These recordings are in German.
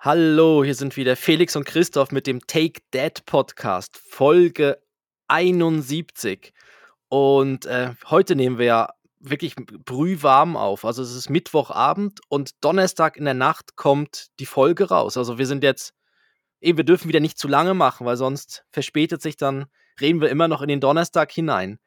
Hallo, hier sind wieder Felix und Christoph mit dem Take That Podcast, Folge 71. Und äh, heute nehmen wir ja wirklich brühwarm auf. Also es ist Mittwochabend und Donnerstag in der Nacht kommt die Folge raus. Also wir sind jetzt, eben, wir dürfen wieder nicht zu lange machen, weil sonst verspätet sich dann, reden wir immer noch in den Donnerstag hinein.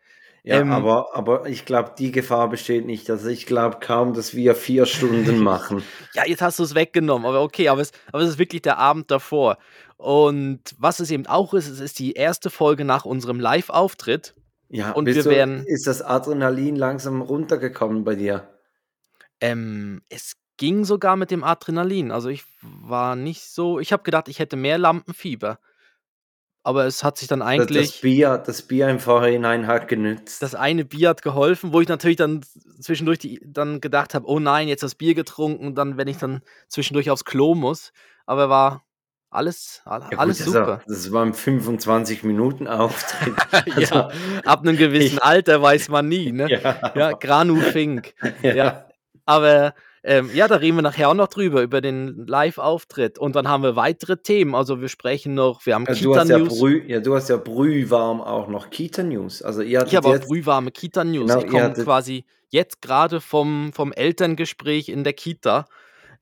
Ja, ähm, aber, aber ich glaube, die Gefahr besteht nicht. Also ich glaube kaum, dass wir vier Stunden machen. ja, jetzt hast du es weggenommen, aber okay, aber es, aber es ist wirklich der Abend davor. Und was es eben auch ist, es ist die erste Folge nach unserem Live-Auftritt. Ja, und wir du, werden. Ist das Adrenalin langsam runtergekommen bei dir? Ähm, es ging sogar mit dem Adrenalin. Also ich war nicht so. Ich habe gedacht, ich hätte mehr Lampenfieber aber es hat sich dann eigentlich. Das Bier, das Bier im Vorhinein hat genützt. Das eine Bier hat geholfen, wo ich natürlich dann zwischendurch die, dann gedacht habe, oh nein, jetzt das Bier getrunken, dann, wenn ich dann zwischendurch aufs Klo muss. Aber war alles, alles ja, gut, super. Das, das war ein 25 Minuten Auftritt. ja, also, ab einem gewissen ich, Alter weiß man nie, ne? Ja, ja Granu Fink. ja. ja. Aber ähm, ja, da reden wir nachher auch noch drüber, über den Live-Auftritt. Und dann haben wir weitere Themen. Also wir sprechen noch, wir haben ja, Kita-News. Ja, ja, du hast ja brühwarm auch noch Kita-News. Also ihr ich habe auch brühwarme Kita-News. Genau, ich komme quasi jetzt gerade vom, vom Elterngespräch in der Kita.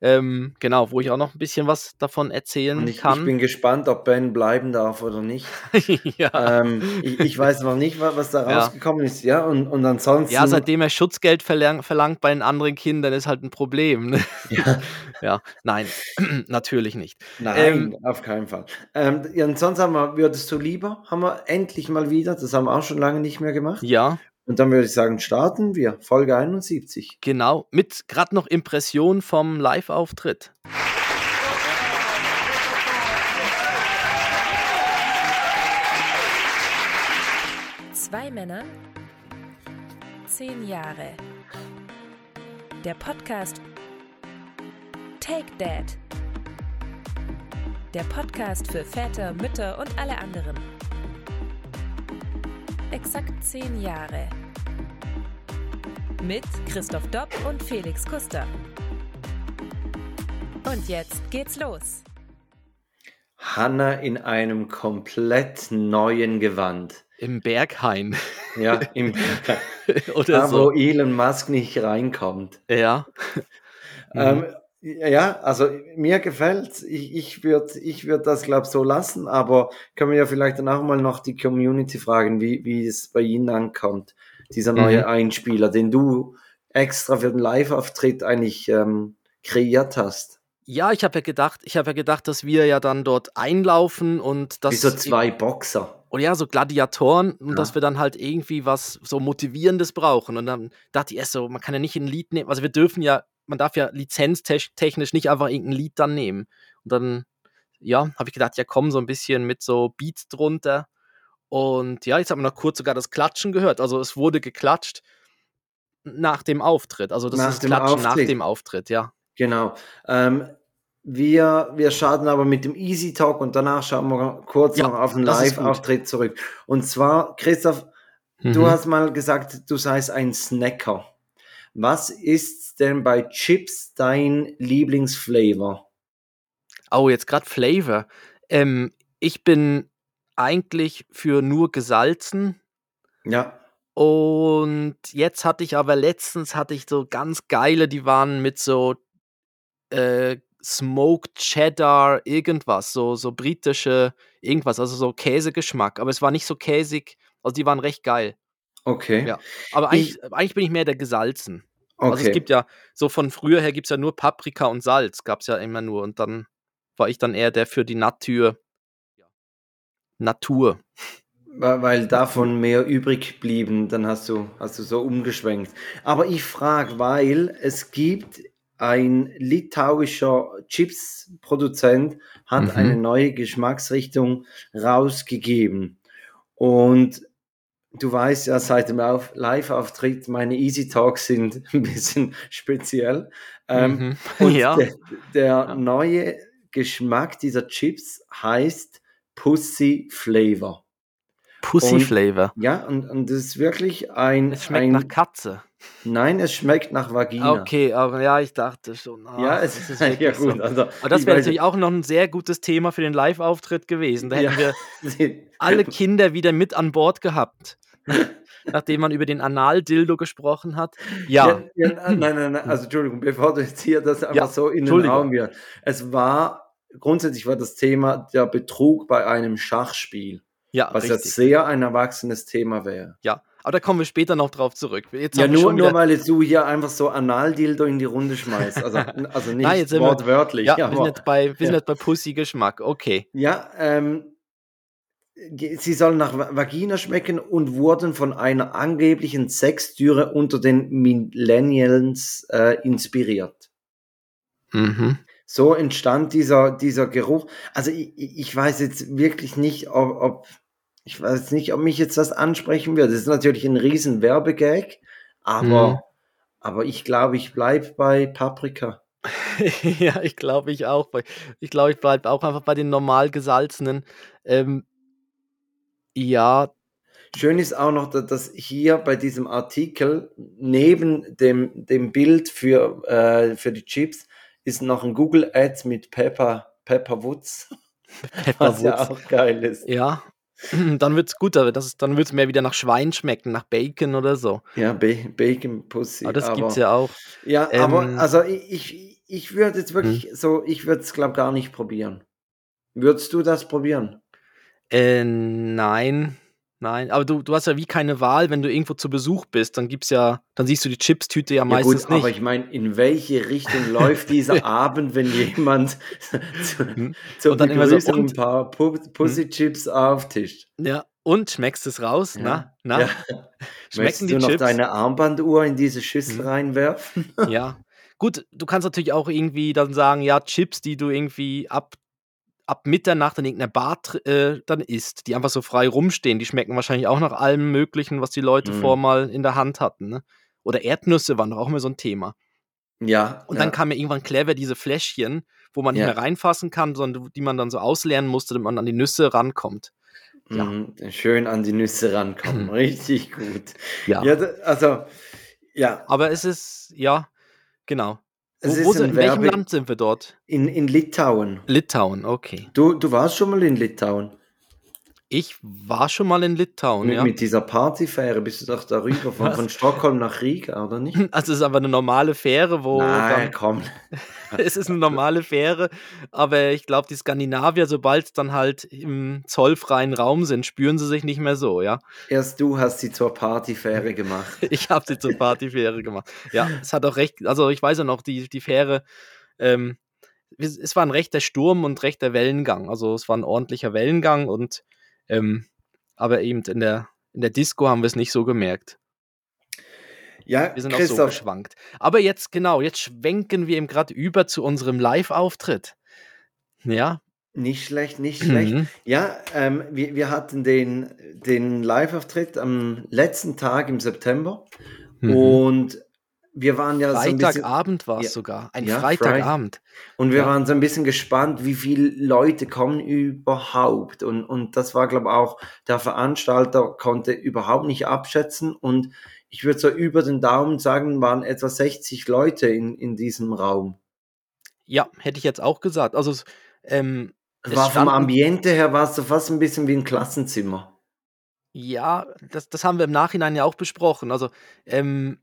Ähm, genau, wo ich auch noch ein bisschen was davon erzählen ich, kann. Ich bin gespannt, ob Ben bleiben darf oder nicht. ja. Ähm, ich, ich, weiß noch nicht, was da rausgekommen ja. ist. Ja, und, und ansonsten. Ja, seitdem er Schutzgeld verlang, verlangt bei den anderen Kindern, ist halt ein Problem. Ne? Ja. ja, nein, natürlich nicht. Nein, ähm, auf keinen Fall. Ähm, ja, und sonst haben wir, würdest du lieber, haben wir endlich mal wieder, das haben wir auch schon lange nicht mehr gemacht. Ja. Und dann würde ich sagen, starten wir. Folge 71. Genau, mit gerade noch Impression vom Live-Auftritt. Zwei Männer, zehn Jahre. Der Podcast Take Dad. Der Podcast für Väter, Mütter und alle anderen. Exakt zehn Jahre mit Christoph Dopp und Felix Kuster. Und jetzt geht's los. Hanna in einem komplett neuen Gewand. Im Berghain. Ja, im Berghain. Oder da, so. wo Elon Musk nicht reinkommt. Ja. Ähm, ja, also mir gefällt Ich, ich würde ich würd das, glaube ich, so lassen, aber können wir ja vielleicht danach mal noch die Community fragen, wie, wie es bei Ihnen ankommt dieser neue mhm. Einspieler, den du extra für den Live-Auftritt eigentlich ähm, kreiert hast. Ja, ich habe ja gedacht, ich habe ja gedacht, dass wir ja dann dort einlaufen und das. Wie so zwei Boxer. Oder ja, so Gladiatoren und ja. dass wir dann halt irgendwie was so Motivierendes brauchen. Und dann dachte ich erst so, man kann ja nicht ein Lied nehmen, also wir dürfen ja, man darf ja lizenztechnisch nicht einfach irgendein Lied dann nehmen. Und dann, ja, habe ich gedacht, ja komm, so ein bisschen mit so Beats drunter. Und ja, jetzt haben wir noch kurz sogar das Klatschen gehört. Also es wurde geklatscht nach dem Auftritt. Also das nach ist Klatschen Auftritt. nach dem Auftritt, ja. Genau. Ähm, wir, wir starten aber mit dem Easy Talk und danach schauen wir kurz ja, noch auf den Live-Auftritt zurück. Und zwar, Christoph, mhm. du hast mal gesagt, du seist ein Snacker. Was ist denn bei Chips dein Lieblingsflavor? Oh, jetzt gerade Flavor. Ähm, ich bin eigentlich für nur gesalzen. Ja. Und jetzt hatte ich aber letztens hatte ich so ganz geile, die waren mit so äh, Smoked Cheddar, irgendwas, so, so britische, irgendwas, also so Käsegeschmack. Aber es war nicht so käsig, also die waren recht geil. Okay. Ja. Aber eigentlich, ich, eigentlich bin ich mehr der gesalzen. Okay. Also es gibt ja, so von früher her gibt es ja nur Paprika und Salz, gab es ja immer nur. Und dann war ich dann eher der für die Natur. Natur. Weil davon mehr übrig blieben, dann hast du, hast du so umgeschwenkt. Aber ich frage, weil es gibt ein litauischer Chips-Produzent, hat mhm. eine neue Geschmacksrichtung rausgegeben. Und du weißt ja, seit dem Live-Auftritt, meine Easy Talks sind ein bisschen speziell. Ähm, mhm. Und ja. der, der ja. neue Geschmack dieser Chips heißt Pussy Flavor. Pussy Und- Flavor. Ja, und, und das ist wirklich ein. Es schmeckt ein nach Katze. Nein, es schmeckt nach Vagina. Okay, aber ja, ich dachte schon. ah, Ja, es das ist ja gut. so. Also, Aber das wäre natürlich auch noch ein sehr gutes Thema für den Live-Auftritt gewesen. Da hätten wir Sie- alle Kinder wieder mit an Bord gehabt. Nachdem man über den Anal-Dildo gesprochen hat. Ja, Ja, ja, nein, nein, nein, also Entschuldigung, bevor du jetzt hier das einfach Ja, so in den. Raum wirst. Es war, grundsätzlich war das Thema der Betrug bei einem Schachspiel, ja, was ja richtig. sehr ein erwachsenes Thema wäre. Ja, aber da kommen wir später noch drauf zurück. Jetzt Ja, wir nur, nur weil jetzt du hier einfach so Analdildo in die Runde schmeißt. Also, also nicht Nein, jetzt sind wir- wortwörtlich. Ja, wir aber- sind jetzt bei, wir ja. jetzt bei Pussy-Geschmack. Okay. Ja, ähm, sie sollen nach Va- Vagina schmecken und wurden von einer angeblichen Sextüre unter den Millennials äh, inspiriert. Mhm. So entstand dieser, dieser Geruch. Also ich, ich weiß jetzt wirklich nicht, ob, ob ich weiß nicht, ob mich jetzt das ansprechen wird. Das ist natürlich ein riesen Werbegag, aber, Mhm. aber ich glaube, ich bleibe bei Paprika. ja, ich glaube, ich auch. Ich glaube, ich bleibe auch einfach bei den normal gesalzenen. Ähm, ja, Schön ist auch noch, dass- dass hier bei diesem Artikel neben dem, dem Bild für, äh, für die Chips ist noch ein Google Ads mit Pepper, Pepper Woods, was ja Pepperwoods. auch geil ist. Ja, dann wird's gut, aber das ist, dann wird's mehr wieder nach Schwein schmecken, nach Bacon oder so. Ja, Ba- Bacon Pussy. Aber das aber, gibt's ja auch. Ja, Ähm, aber also ich, ich, würde jetzt wirklich so, ich würde es glaube gar nicht probieren. Würdest du das probieren? Äh, nein, nein. Aber du, du hast ja wie keine Wahl, wenn du irgendwo zu Besuch bist, dann gibt's ja, dann siehst du die Chipstüte ja Ja meistens gut, aber nicht. ich meine, in welche Richtung läuft dieser Abend, wenn jemand zu, Hm. zur Und dann immer so, Begrüßung und- ein paar Pu- Pussy-Chips auftischt? Ja, und schmeckst es raus? Na, na? Ja. Schmecken Möchtest die du noch Chips? deine Armbanduhr in diese Schüssel Hm. reinwerfen? Ja. Gut, du kannst natürlich auch irgendwie dann sagen, ja, Chips, die du irgendwie ab, ab Mitternacht in irgendeiner Bar äh, dann isst, die einfach so frei rumstehen, die schmecken wahrscheinlich auch nach allem Möglichen, was die Leute Mhm. vor mal in der Hand hatten. Ne? Oder Erdnüsse waren doch auch immer so ein Thema. Ja. Und ja. dann kam ja irgendwann clever diese Fläschchen, wo man nicht Ja. mehr reinfassen kann, sondern die man dann so ausleeren musste, damit man an die Nüsse rankommt. ja. Mhm, schön an die Nüsse rankommen. Richtig gut. Ja. Ja, also, ja, Aber es ist, ja, genau. Wo, wo sind, in welchem Land sind wir dort? in, in Litauen. Litauen, okay. Du, du warst schon mal in Litauen. Ich war schon mal in Litauen, mit, ja. mit dieser Partyfähre bist du doch darüber, von, von Stockholm nach Riga, oder nicht? Also es ist aber eine normale Fähre, wo Nein, komm. dann, es ist eine normale Fähre, aber ich glaube, die Skandinavier, sobald dann halt im zollfreien Raum sind, spüren sie sich nicht mehr so, ja. Erst du hast sie zur Partyfähre gemacht. Ich habe sie zur Partyfähre gemacht. Ja, es hat auch recht, also ich weiß ja noch, die, die Fähre, ähm, es es war ein rechter Sturm und rechter Wellengang. Also es war ein ordentlicher Wellengang und ähm, aber eben in der, in der Disco haben wir es nicht so gemerkt. Ja, Wir sind auch so Christoph, geschwankt. Aber jetzt, genau, jetzt schwenken wir eben gerade über zu unserem Live-Auftritt. Ja. nicht schlecht, nicht schlecht. Mhm. Ja, ähm, wir, wir hatten den, den Live-Auftritt am letzten Tag im September Mhm. und wir waren ja so Freitagabend war es Ja. sogar. Ein Ja, Freitagabend. und wir ja. waren so ein bisschen gespannt, wie viele Leute kommen überhaupt und, und das war, glaube ich, auch, der Veranstalter konnte überhaupt nicht abschätzen und ich würde so über den Daumen sagen, waren etwa 60 Leute in, in diesem Raum. Ja, hätte ich jetzt auch gesagt. Also, ähm, Es War vom Ambiente her war es so fast ein bisschen wie ein Klassenzimmer. ja, das, das haben wir im Nachhinein ja auch besprochen. Also, ähm,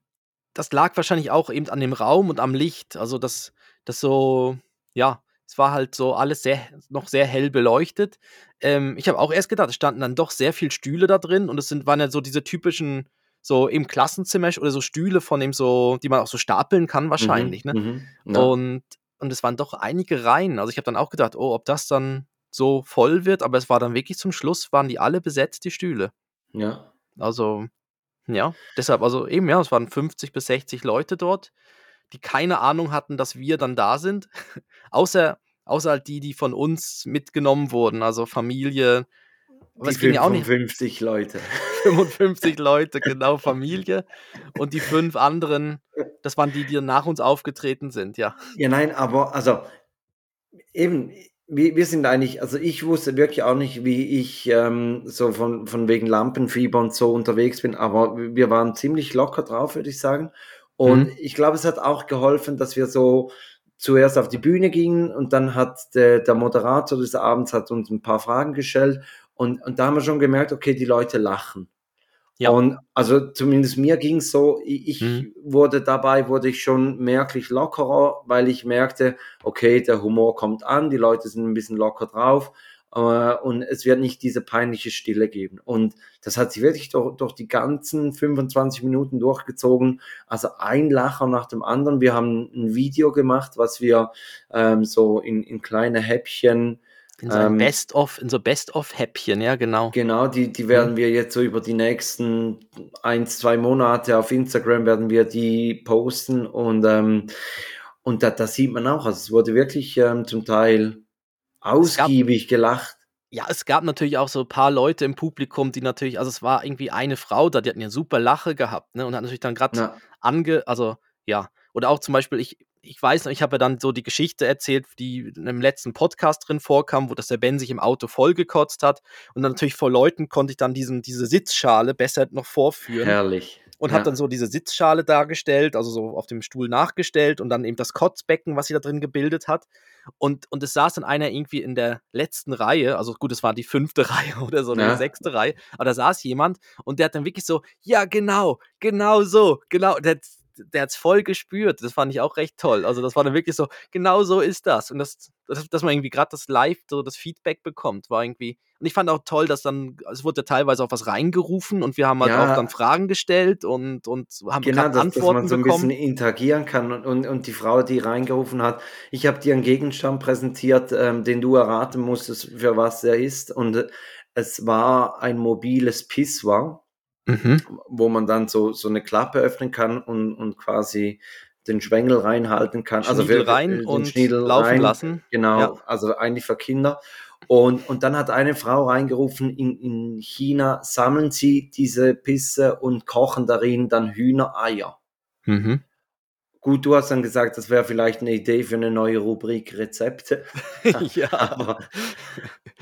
das lag wahrscheinlich auch eben an dem Raum und am Licht. Also, das, das so, ja, es war halt so alles sehr, noch sehr hell beleuchtet. Ähm, ich habe auch erst gedacht, es standen dann doch sehr viele Stühle da drin und es sind, waren ja so diese typischen, so im Klassenzimmer oder so Stühle von dem so, die man auch so stapeln kann wahrscheinlich, Mhm, ne? mhm, ja. Und, und es waren doch einige Reihen. Also ich habe dann auch gedacht, oh, ob das dann so voll wird, aber es war dann wirklich zum Schluss, waren die alle besetzt, die Stühle. ja. Also, ja, deshalb, also eben, ja, es waren 50 bis 60 Leute dort, die keine Ahnung hatten, dass wir dann da sind. außer, außer halt die, die von uns mitgenommen wurden, also Familie. Aber Die es ging ja auch nicht 55 Leute. 55 Leute, genau, Familie. Und die fünf anderen, das waren die, die nach uns aufgetreten sind, ja. Ja, nein, aber also eben, wir, wir sind eigentlich, also ich wusste wirklich auch nicht, wie ich ähm, so von, von wegen Lampenfieber und so unterwegs bin, aber wir waren ziemlich locker drauf, würde ich sagen. Und Mhm. ich glaube, es hat auch geholfen, dass wir so zuerst auf die Bühne gingen und dann hat der, der Moderator des Abends hat uns ein paar Fragen gestellt und, und da haben wir schon gemerkt, okay, die Leute lachen. Ja. Und also zumindest mir ging es so, ich, Mhm. wurde dabei, wurde ich schon merklich lockerer, weil ich merkte, okay, der Humor kommt an, die Leute sind ein bisschen locker drauf äh, und es wird nicht diese peinliche Stille geben. Und das hat sich wirklich durch, durch die ganzen 25 Minuten durchgezogen. Also ein Lacher nach dem anderen. Wir haben ein Video gemacht, was wir ähm, so in, in kleine Häppchen In so Ähm, Best-of, in so Best-of-Häppchen, ja, genau. Genau, die, die werden wir jetzt so über die nächsten ein, zwei Monate auf Instagram werden wir die posten und, ähm, und da, da sieht man auch, also es wurde wirklich ähm, zum Teil ausgiebig gelacht. Ja, es gab natürlich auch so ein paar Leute im Publikum, die natürlich, also es war irgendwie eine Frau da, die hat eine super Lache gehabt, ne? Und hat natürlich dann gerade Ja, ange, also ja, oder auch zum Beispiel, ich, ich weiß noch, ich habe ja dann so die Geschichte erzählt, die in einem letzten Podcast drin vorkam, wo das der Ben sich im Auto vollgekotzt hat. Und dann natürlich vor Leuten konnte ich dann diesen, diese Sitzschale besser noch vorführen. herrlich. und ja. hat dann so diese Sitzschale dargestellt, also so auf dem Stuhl nachgestellt und dann eben das Kotzbecken, was sie da drin gebildet hat. Und, und es saß dann einer irgendwie in der letzten Reihe, also gut, es war die fünfte Reihe oder so, Ja. die sechste Reihe, aber da saß jemand und der hat dann wirklich so, ja, genau, genau so, genau, der, der hat es voll gespürt. Das fand ich auch recht toll. Also das war dann wirklich so, genau so ist das. Und das, das dass man irgendwie gerade das Live, so das Feedback bekommt, war irgendwie. Und ich fand auch toll, dass dann, es wurde ja teilweise auch was reingerufen und wir haben halt Ja. auch dann Fragen gestellt und, und haben Genau, dass, dass Antworten man so ein bekommen. bisschen interagieren kann und, und, und die Frau, die reingerufen hat, ich habe dir einen Gegenstand präsentiert, ähm, den du erraten musstest, für was er ist und äh, es war ein mobiles Pissoir, Mhm. wo man dann so, so eine Klappe öffnen kann und, und quasi den Schwengel reinhalten kann. Schniedel für- rein äh, den und Schniedel laufen rein. lassen. Genau, Ja. also eigentlich für Kinder. Und, und dann hat eine Frau reingerufen, in, in China sammeln sie diese Pisse und kochen darin dann Hühnereier. Mhm. Gut, du hast dann gesagt, das wäre vielleicht eine Idee für eine neue Rubrik Rezepte. ja. Aber,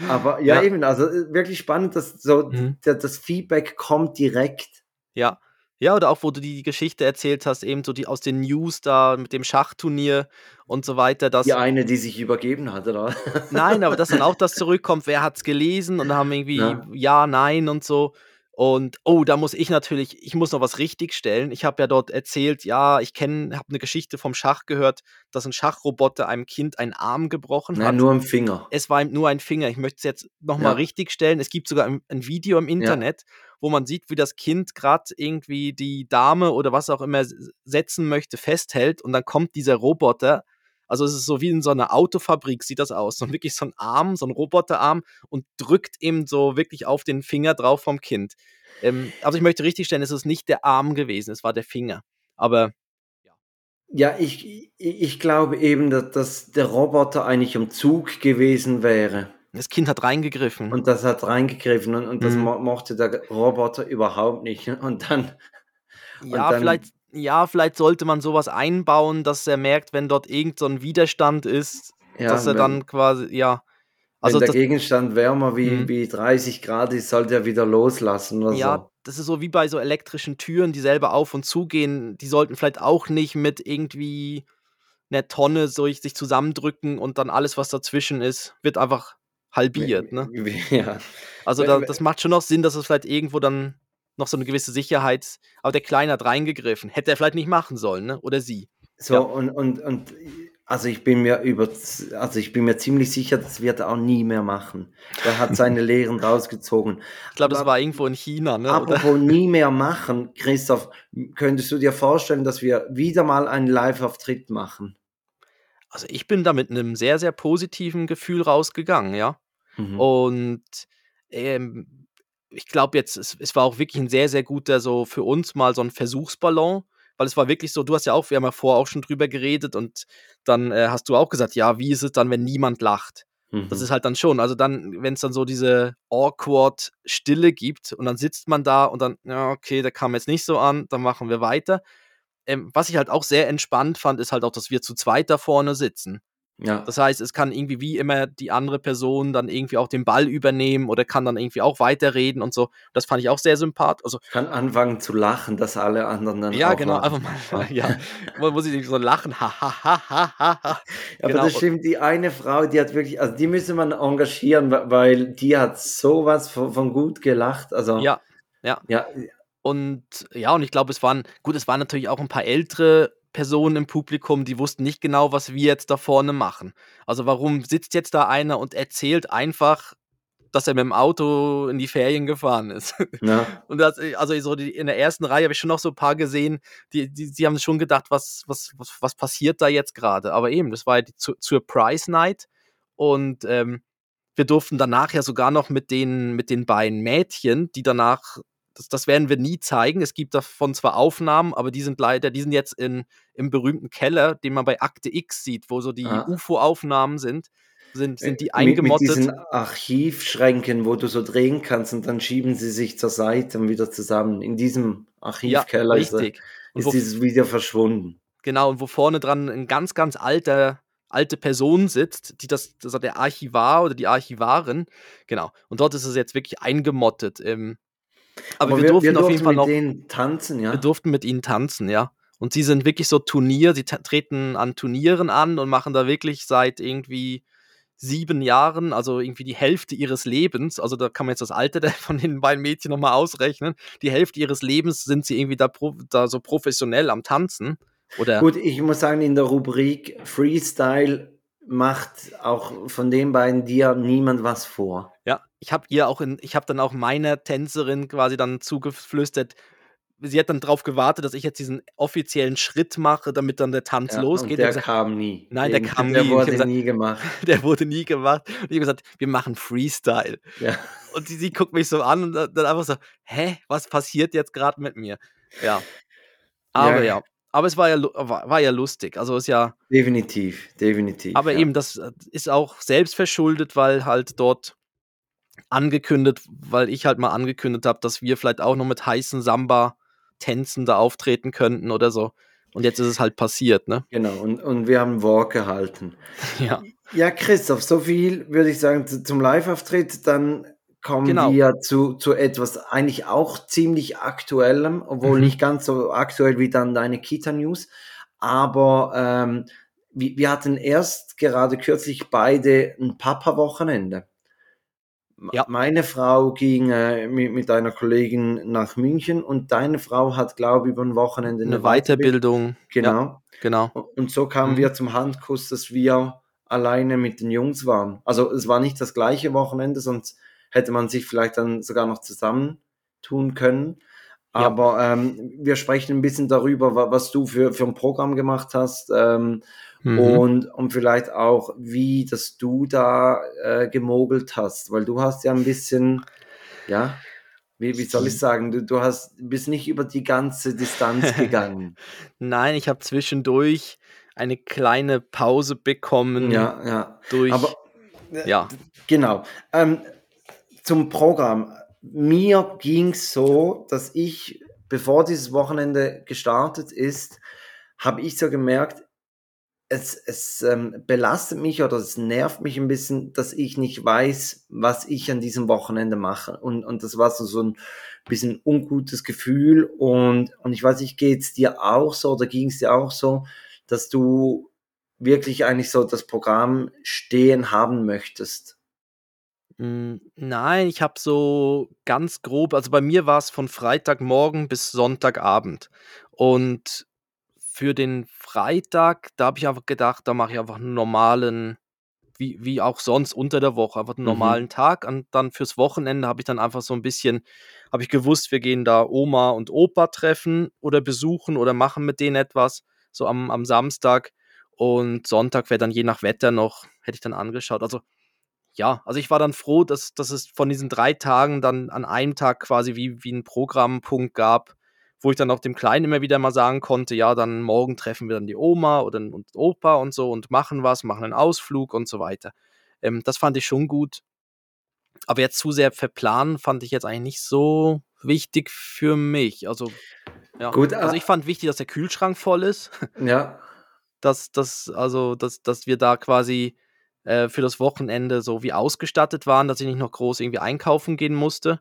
aber ja, Ja. eben, also äh, wirklich spannend, dass so Mhm. das Feedback kommt direkt. Ja. Ja, oder auch, wo du die Geschichte erzählt hast, eben so die aus den News da mit dem Schachturnier und so weiter, dass. Die eine, die sich übergeben hat, oder? Nein, aber dass dann auch das zurückkommt, wer hat's gelesen und haben irgendwie Ja. ja, nein und so. Und oh, da muss ich natürlich, ich muss noch was richtigstellen. Ich habe ja dort erzählt, ja, ich kenne, habe eine Geschichte vom Schach gehört, dass ein Schachroboter einem Kind einen Arm gebrochen Nein, hat. nur im Finger. Es war ihm nur ein Finger. Ich möchte es jetzt nochmal Ja. richtig stellen. Es gibt sogar ein, ein Video im Internet, wo man sieht, wie das Kind gerade irgendwie die Dame oder was auch immer setzen möchte, festhält und dann kommt dieser Roboter. Also es ist so wie in so einer Autofabrik sieht das aus. So wirklich so ein Arm, so ein Roboterarm und drückt eben so wirklich auf den Finger drauf vom Kind. Ähm, also ich möchte richtig stellen, es ist nicht der Arm gewesen, es war der Finger. Aber Ja, ich, ich, glaube eben, dass, dass der Roboter eigentlich im Zug gewesen wäre. das Kind hat reingegriffen. Und das hat reingegriffen und, und das Mhm. mo mochte der Roboter überhaupt nicht. Und dann, Ja, dann- vielleicht, ja, vielleicht sollte man sowas einbauen, dass er merkt, wenn dort irgend so ein Widerstand ist, ja, dass er wenn, dann quasi, ja. Also wenn der Gegenstand wärmer wie, Mhm. wie 30 Grad ist, sollte er wieder loslassen oder ja, so. das ist so wie bei so elektrischen Türen, die selber auf und zugehen. Die sollten vielleicht auch nicht mit irgendwie einer Tonne so ich- sich zusammendrücken und dann alles, was dazwischen ist, wird einfach halbiert. Ne? Ja. Also da, das macht schon noch Sinn, dass es vielleicht irgendwo dann noch so eine gewisse Sicherheit. Aber der Kleine hat reingegriffen. Hätte er vielleicht nicht machen sollen, ne? Oder sie. So, Ja. und, und, und also ich bin mir über also ich bin mir ziemlich sicher, das wird er auch nie mehr machen. Er hat seine Lehren rausgezogen. Ich glaube, das war irgendwo in China, ne? Apropos nie mehr machen, Christoph, könntest du dir vorstellen, dass wir wieder mal einen Live-Auftritt machen? Also ich bin da mit einem sehr, sehr positiven Gefühl rausgegangen, ja. Mhm. Und ähm, ich glaube jetzt, es, es war auch wirklich ein sehr, sehr guter, so für uns mal so ein Versuchsballon, weil es war wirklich so, du hast ja auch, wir haben ja vorher auch schon drüber geredet und dann äh, hast du auch gesagt, ja, wie ist es dann, wenn niemand lacht? Das Mhm. ist halt dann schon, also dann, wenn es dann so diese awkward Stille gibt und dann sitzt man da und dann, ja, okay, der kam jetzt nicht so an, dann machen wir weiter. Ähm, was ich halt auch sehr entspannt fand, ist halt auch, dass wir zu zweit da vorne sitzen. Ja. Das heißt, es kann irgendwie wie immer die andere Person dann irgendwie auch den Ball übernehmen oder kann dann irgendwie auch weiterreden und so. Das fand ich auch sehr sympathisch. Also, Kann anfangen zu lachen, dass alle anderen dann ja, genau, lachen. einfach mal, ja, man muss ich so lachen, ha, ha, ha, ha, ha, ha. Aber Genau. das stimmt, die eine Frau, die hat wirklich, also die müsste man engagieren, weil die hat sowas von, von gut gelacht. Also Ja, ja. ja, Und ja, und ich glaube, es waren, gut, es waren natürlich auch ein paar ältere Personen im Publikum, die wussten nicht genau, was wir jetzt da vorne machen. Also warum sitzt jetzt da einer und erzählt einfach, dass er mit dem Auto in die Ferien gefahren ist? ja. Und das, also so die, in der ersten Reihe habe ich schon noch so ein paar gesehen, die, die, die haben schon gedacht, was, was, was, was passiert da jetzt gerade? Aber eben, das war ja die, zu, zur Prize Night und ähm, wir durften danach ja sogar noch mit den, mit den beiden Mädchen, die danach, das, das werden wir nie zeigen. Es gibt davon zwar Aufnahmen, aber die sind leider, die sind jetzt in, im berühmten Keller, den man bei Akte X sieht, wo so die Ah. UFO-Aufnahmen sind, sind, sind die Mit, mit eingemottet. diesen Archivschränken, wo du so drehen kannst und dann schieben sie sich zur Seite und wieder zusammen. In diesem ja, Archivkeller ist, er- richtig. Und ist wo, dieses Video verschwunden. Genau, und wo vorne dran ein ganz, ganz alter, alte Person sitzt, die das, das ist der Archivar oder die Archivarin. Genau. Und dort ist es jetzt wirklich eingemottet. Ähm, aber, wir, durften auf jeden Fall mit noch, denen tanzen, ja. wir durften mit ihnen tanzen, ja. Und sie sind wirklich so Turnier, sie treten an Turnieren an und machen da wirklich seit irgendwie sieben Jahren, also irgendwie die Hälfte ihres Lebens, also da kann man jetzt das Alter von den beiden Mädchen nochmal ausrechnen, die Hälfte ihres Lebens sind sie irgendwie da, da so professionell am Tanzen. Oder Gut, ich muss sagen, in der Rubrik Freestyle macht auch von den beiden dir niemand was vor. Ja, ich habe ihr auch in, ich habe dann auch meiner Tänzerin quasi dann zugeflüstert. Sie hat dann darauf gewartet, dass ich jetzt diesen offiziellen Schritt mache, damit dann der Tanz Ja, losgeht. und der gesagt, kam nie. Nein, der Den- kam der nie. Hab wurde gesagt- nie gemacht. der wurde nie gemacht. Und ich habe gesagt, wir machen Freestyle. Ja. Und sie, sie guckt mich so an und dann dann einfach so, hä, was passiert jetzt gerade mit mir? Ja. Aber ja. Ja. Aber es war ja, war, war ja lustig. Also ist ja, Definitiv, definitiv. Aber ja. eben, das äh, ist auch selbst verschuldet, weil halt dort angekündigt, weil ich halt mal angekündigt habe, dass wir vielleicht auch noch mit heißen Samba-Tänzen da auftreten könnten oder so. Und jetzt ist es halt passiert, ne? Genau, und, und wir haben Wort gehalten. Ja. Ja, Christoph, so viel würde ich sagen zu, zum Live-Auftritt. Dann kommen Genau. wir zu, zu etwas eigentlich auch ziemlich aktuellem, obwohl Mhm. nicht ganz so aktuell wie dann deine Kita-News. Aber ähm, wir, wir hatten erst gerade kürzlich beide ein Papa-Wochenende. Ja. Meine Frau ging äh, mit, mit einer Kollegin nach München und deine Frau hat, glaube ich, über ein Wochenende Eine Weiterbildung. Genau. Ja, genau. Und so kamen Mhm. wir zum Handkuss, dass wir alleine mit den Jungs waren. Also es war nicht das gleiche Wochenende, sonst hätte man sich vielleicht dann sogar noch zusammen tun können. Ja. Aber ähm, wir sprechen ein bisschen darüber, wa- was du für, für ein Programm gemacht hast ähm, Mhm. und, und vielleicht auch, wie dass du da äh, gemogelt hast, weil du hast ja ein bisschen, ja, wie, wie soll ich sagen, du, du hast, bist nicht über die ganze Distanz gegangen. Nein, ich habe zwischendurch eine kleine Pause bekommen ja, ja. durch. Aber ja. Genau. Ähm, zum Programm. Mir ging es so, dass ich, bevor dieses Wochenende gestartet ist, habe ich so gemerkt, es, es ähm, belastet mich oder es nervt mich ein bisschen, dass ich nicht weiß, was ich an diesem Wochenende mache. Und, und das war so, so ein bisschen ungutes Gefühl. Und, und ich weiß nicht, geht es dir auch so oder ging es dir auch so, dass du wirklich eigentlich so das Programm stehen haben möchtest? Mm, Nein, ich habe so ganz grob, also bei mir war es von Freitagmorgen bis Sonntagabend. Und für den Freitag, da habe ich einfach gedacht, da mache ich einfach einen normalen, wie, wie auch sonst unter der Woche, einfach einen Mhm. normalen Tag. Und dann fürs Wochenende habe ich dann einfach so ein bisschen, habe ich gewusst, wir gehen da Oma und Opa treffen oder besuchen oder machen mit denen etwas, so am, am Samstag. Und Sonntag wäre dann je nach Wetter noch, hätte ich dann angeschaut. Also ja, also ich war dann froh, dass, dass es von diesen drei Tagen dann an einem Tag quasi wie, wie einen Programmpunkt gab, wo ich dann auch dem Kleinen immer wieder mal sagen konnte, ja, dann morgen treffen wir dann die Oma oder und Opa und so und machen was, machen einen Ausflug und so weiter. Ähm, das fand ich schon gut. Aber jetzt zu sehr verplanen fand ich jetzt eigentlich nicht so wichtig für mich. Also, ja. Gut, also äh, ich fand wichtig, dass der Kühlschrank voll ist. Ja, dass, dass, also, dass, dass wir da quasi äh, für das Wochenende so wie ausgestattet waren, dass ich nicht noch groß irgendwie einkaufen gehen musste.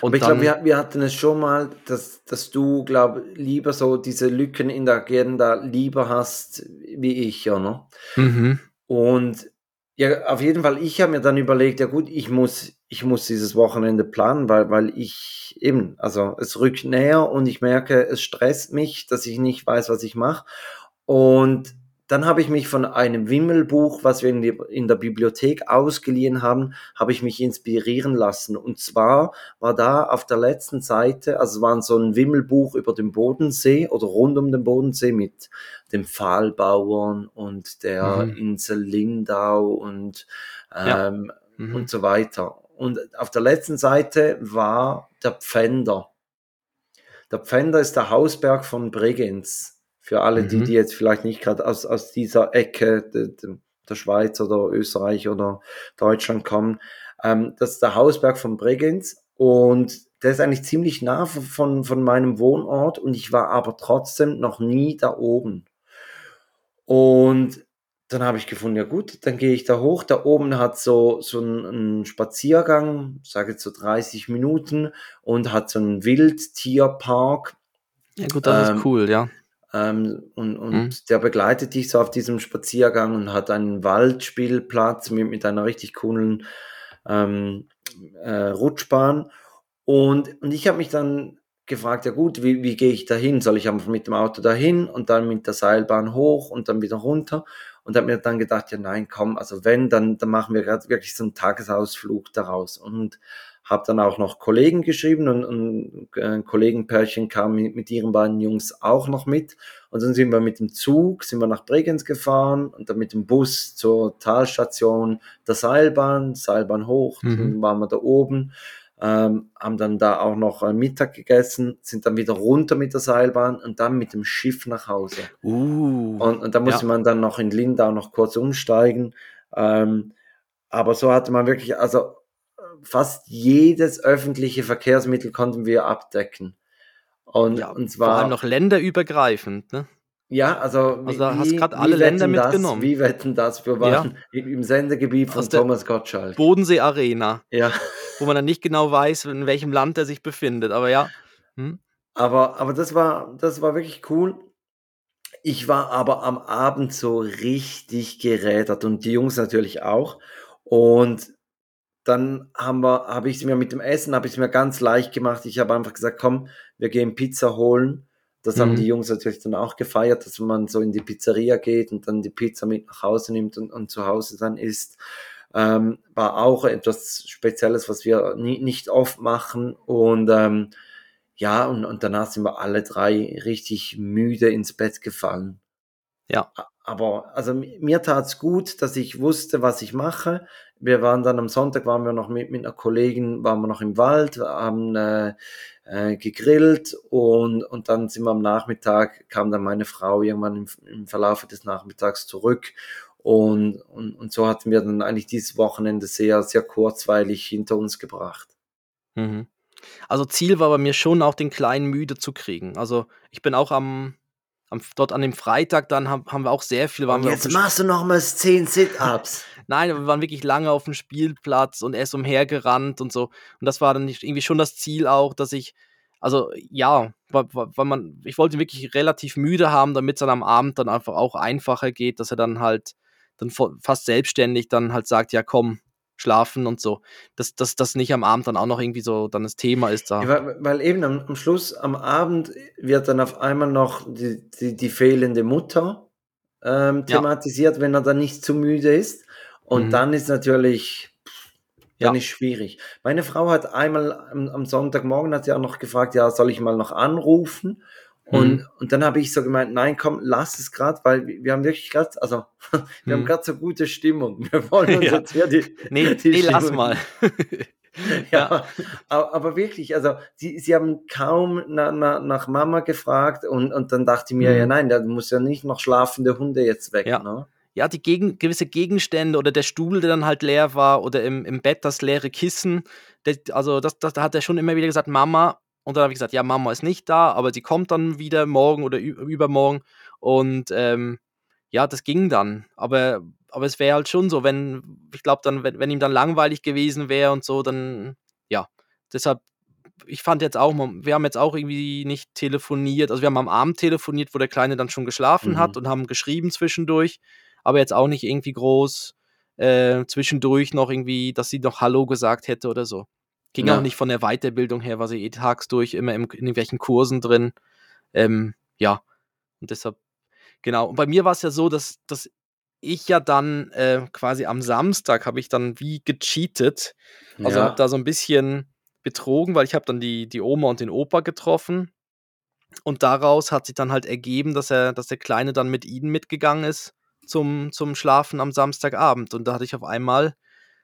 Und Aber ich glaube, wir, wir, hatten es schon mal, dass, dass du, glaube lieber so diese Lücken in der Agenda lieber hast wie ich, ja, ne? Mhm. Und ja, auf jeden Fall, ich habe mir dann überlegt, ja gut, ich muss, ich muss dieses Wochenende planen, weil, weil ich eben, also es rückt näher und ich merke, es stresst mich, dass ich nicht weiß, was ich mache. Und dann habe ich mich von einem Wimmelbuch, was wir in, die, in, der Bibliothek ausgeliehen haben, habe ich mich inspirieren lassen. Und zwar war da auf der letzten Seite, also es war so ein Wimmelbuch über den Bodensee oder rund um den Bodensee mit dem Pfahlbauern und der mhm. Insel Lindau und, ähm, ja. mhm. und so weiter. Und auf der letzten Seite war der Pfänder. Der Pfänder ist der Hausberg von Bregenz. Für alle, mhm. die, die jetzt vielleicht nicht gerade aus, aus dieser Ecke de, de, der Schweiz oder Österreich oder Deutschland kommen. Ähm, das ist der Hausberg von Bregenz und der ist eigentlich ziemlich nah von, von meinem Wohnort und ich war aber trotzdem noch nie da oben. Und dann habe ich gefunden, ja gut, dann gehe ich da hoch. Da oben hat so, so einen, einen Spaziergang, sage jetzt so 30 Minuten und hat so einen Wildtierpark. Ja gut, das ähm, ist cool, ja. Ähm, und und mhm. der begleitet dich so auf diesem Spaziergang und hat einen Waldspielplatz mit, mit einer richtig coolen ähm, äh, Rutschbahn. Und, und ich habe mich dann gefragt, ja gut, wie, wie gehe ich dahin? Soll ich einfach mit dem Auto dahin und dann mit der Seilbahn hoch und dann wieder runter? Und habe mir dann gedacht, ja nein, komm, also wenn, dann, dann machen wir gerade wirklich so einen Tagesausflug daraus. Und habe dann auch noch Kollegen geschrieben und, und ein Kollegenpärchen kam mit, mit, ihren beiden Jungs auch noch mit. Und dann sind wir mit dem Zug, sind wir nach Bregenz gefahren und dann mit dem Bus zur Talstation der Seilbahn, Seilbahn hoch, mhm. dann waren wir da oben, ähm, haben dann da auch noch äh, Mittag gegessen, sind dann wieder runter mit der Seilbahn und dann mit dem Schiff nach Hause. Uh, und, und da musste ja. man dann noch in Lindau noch kurz umsteigen. Ähm, aber so hatte man wirklich, also fast jedes öffentliche Verkehrsmittel konnten wir abdecken. Und, ja, und zwar. Vor allem noch länderübergreifend, ne? Ja, also, also wie, hast gerade alle Länder das, mitgenommen. Wie wetten das? Wir waren ja. im Sendegebiet von Thomas Gottschalk. Bodensee Arena. Ja. Wo man dann nicht genau weiß, in welchem Land er sich befindet. Aber ja. Hm? Aber, aber das war, das war wirklich cool. Ich war aber am Abend so richtig gerädert und die Jungs natürlich auch. Und dann haben wir, habe ich es mir mit dem Essen, habe ich es mir ganz leicht gemacht. Ich habe einfach gesagt, komm, wir gehen Pizza holen. Das mhm. haben die Jungs natürlich dann auch gefeiert, dass man so in die Pizzeria geht und dann die Pizza mit nach Hause nimmt und, und zu Hause dann isst. Ähm, war auch etwas Spezielles, was wir nie, nicht oft machen. Und ähm, ja, und, und danach sind wir alle drei richtig müde ins Bett gefallen. Ja. Aber also mir tat's gut, dass ich wusste, was ich mache. Wir waren dann am Sonntag, waren wir noch mit, mit einer Kollegin, waren wir noch im Wald, haben äh, äh, gegrillt und, und dann sind wir am Nachmittag, kam dann meine Frau irgendwann im, im Verlauf des Nachmittags zurück und, und, und so hatten wir dann eigentlich dieses Wochenende sehr, sehr kurzweilig hinter uns gebracht. Mhm. Also Ziel war bei mir schon auch den Kleinen müde zu kriegen. Also ich bin auch am am, dort an dem Freitag dann haben, haben wir auch sehr viel. Waren jetzt machst du nochmals 10 Sit-Ups. Nein, wir waren wirklich lange auf dem Spielplatz und er ist umhergerannt und so. Und das war dann irgendwie schon das Ziel auch, dass ich, also ja, weil, weil man, ich wollte ihn wirklich relativ müde haben, damit es dann am Abend dann einfach auch einfacher geht, dass er dann halt dann fast selbstständig dann halt sagt, ja komm, schlafen und so. Dass, das nicht am Abend dann auch noch irgendwie so dann das Thema ist da. Ja, weil, weil, eben am, am, Schluss, am Abend wird dann auf einmal noch die, die, die fehlende Mutter ähm, thematisiert, ja. wenn er dann nicht zu müde ist. Und mhm. dann ist natürlich, dann ja. ist schwierig. Meine Frau hat einmal am, am Sonntagmorgen hat sie auch noch gefragt, ja, soll ich mal noch anrufen? Und, mhm. und dann habe ich so gemeint, nein, komm, lass es gerade, weil wir haben wirklich gerade, also wir mhm. haben gerade so gute Stimmung. Wir wollen uns ja. jetzt hier die, nee, die nee, lass mal. ja, aber, aber, wirklich, also sie, sie haben kaum na, na, nach Mama gefragt und, und dann dachte ich mir, mhm. ja nein, da muss ja nicht noch schlafende Hunde jetzt weg. Ja. Ne? ja, die gegen, gewisse Gegenstände oder der Stuhl, der dann halt leer war oder im, im Bett das leere Kissen. Der, also das, das, da hat er schon immer wieder gesagt, Mama, und dann habe ich gesagt, ja, Mama ist nicht da, aber sie kommt dann wieder morgen oder übermorgen. Und ähm, ja, das ging dann. Aber, aber es wäre halt schon so, wenn, ich glaube, dann, wenn, wenn ihm dann langweilig gewesen wäre und so, dann, ja, deshalb ich fand jetzt auch, wir haben jetzt auch irgendwie nicht telefoniert. Also wir haben am Abend telefoniert, wo der Kleine dann schon geschlafen mhm. hat und haben geschrieben zwischendurch, aber jetzt auch nicht irgendwie groß äh, zwischendurch noch irgendwie, dass sie noch Hallo gesagt hätte oder so. Ging ja. auch nicht von der Weiterbildung her, war sie eh tagsdurch immer im, in irgendwelchen Kursen drin. Ähm, ja, und deshalb, genau. Und bei mir war es ja so, dass, dass ich ja dann äh, quasi am Samstag habe ich dann wie gecheatet. Also ja. habe da so ein bisschen betrogen, weil ich habe dann die, die Oma und den Opa getroffen. Und daraus hat sich dann halt ergeben, dass er, dass der Kleine dann mit ihnen mitgegangen ist zum, zum Schlafen am Samstagabend. Und da hatte ich auf einmal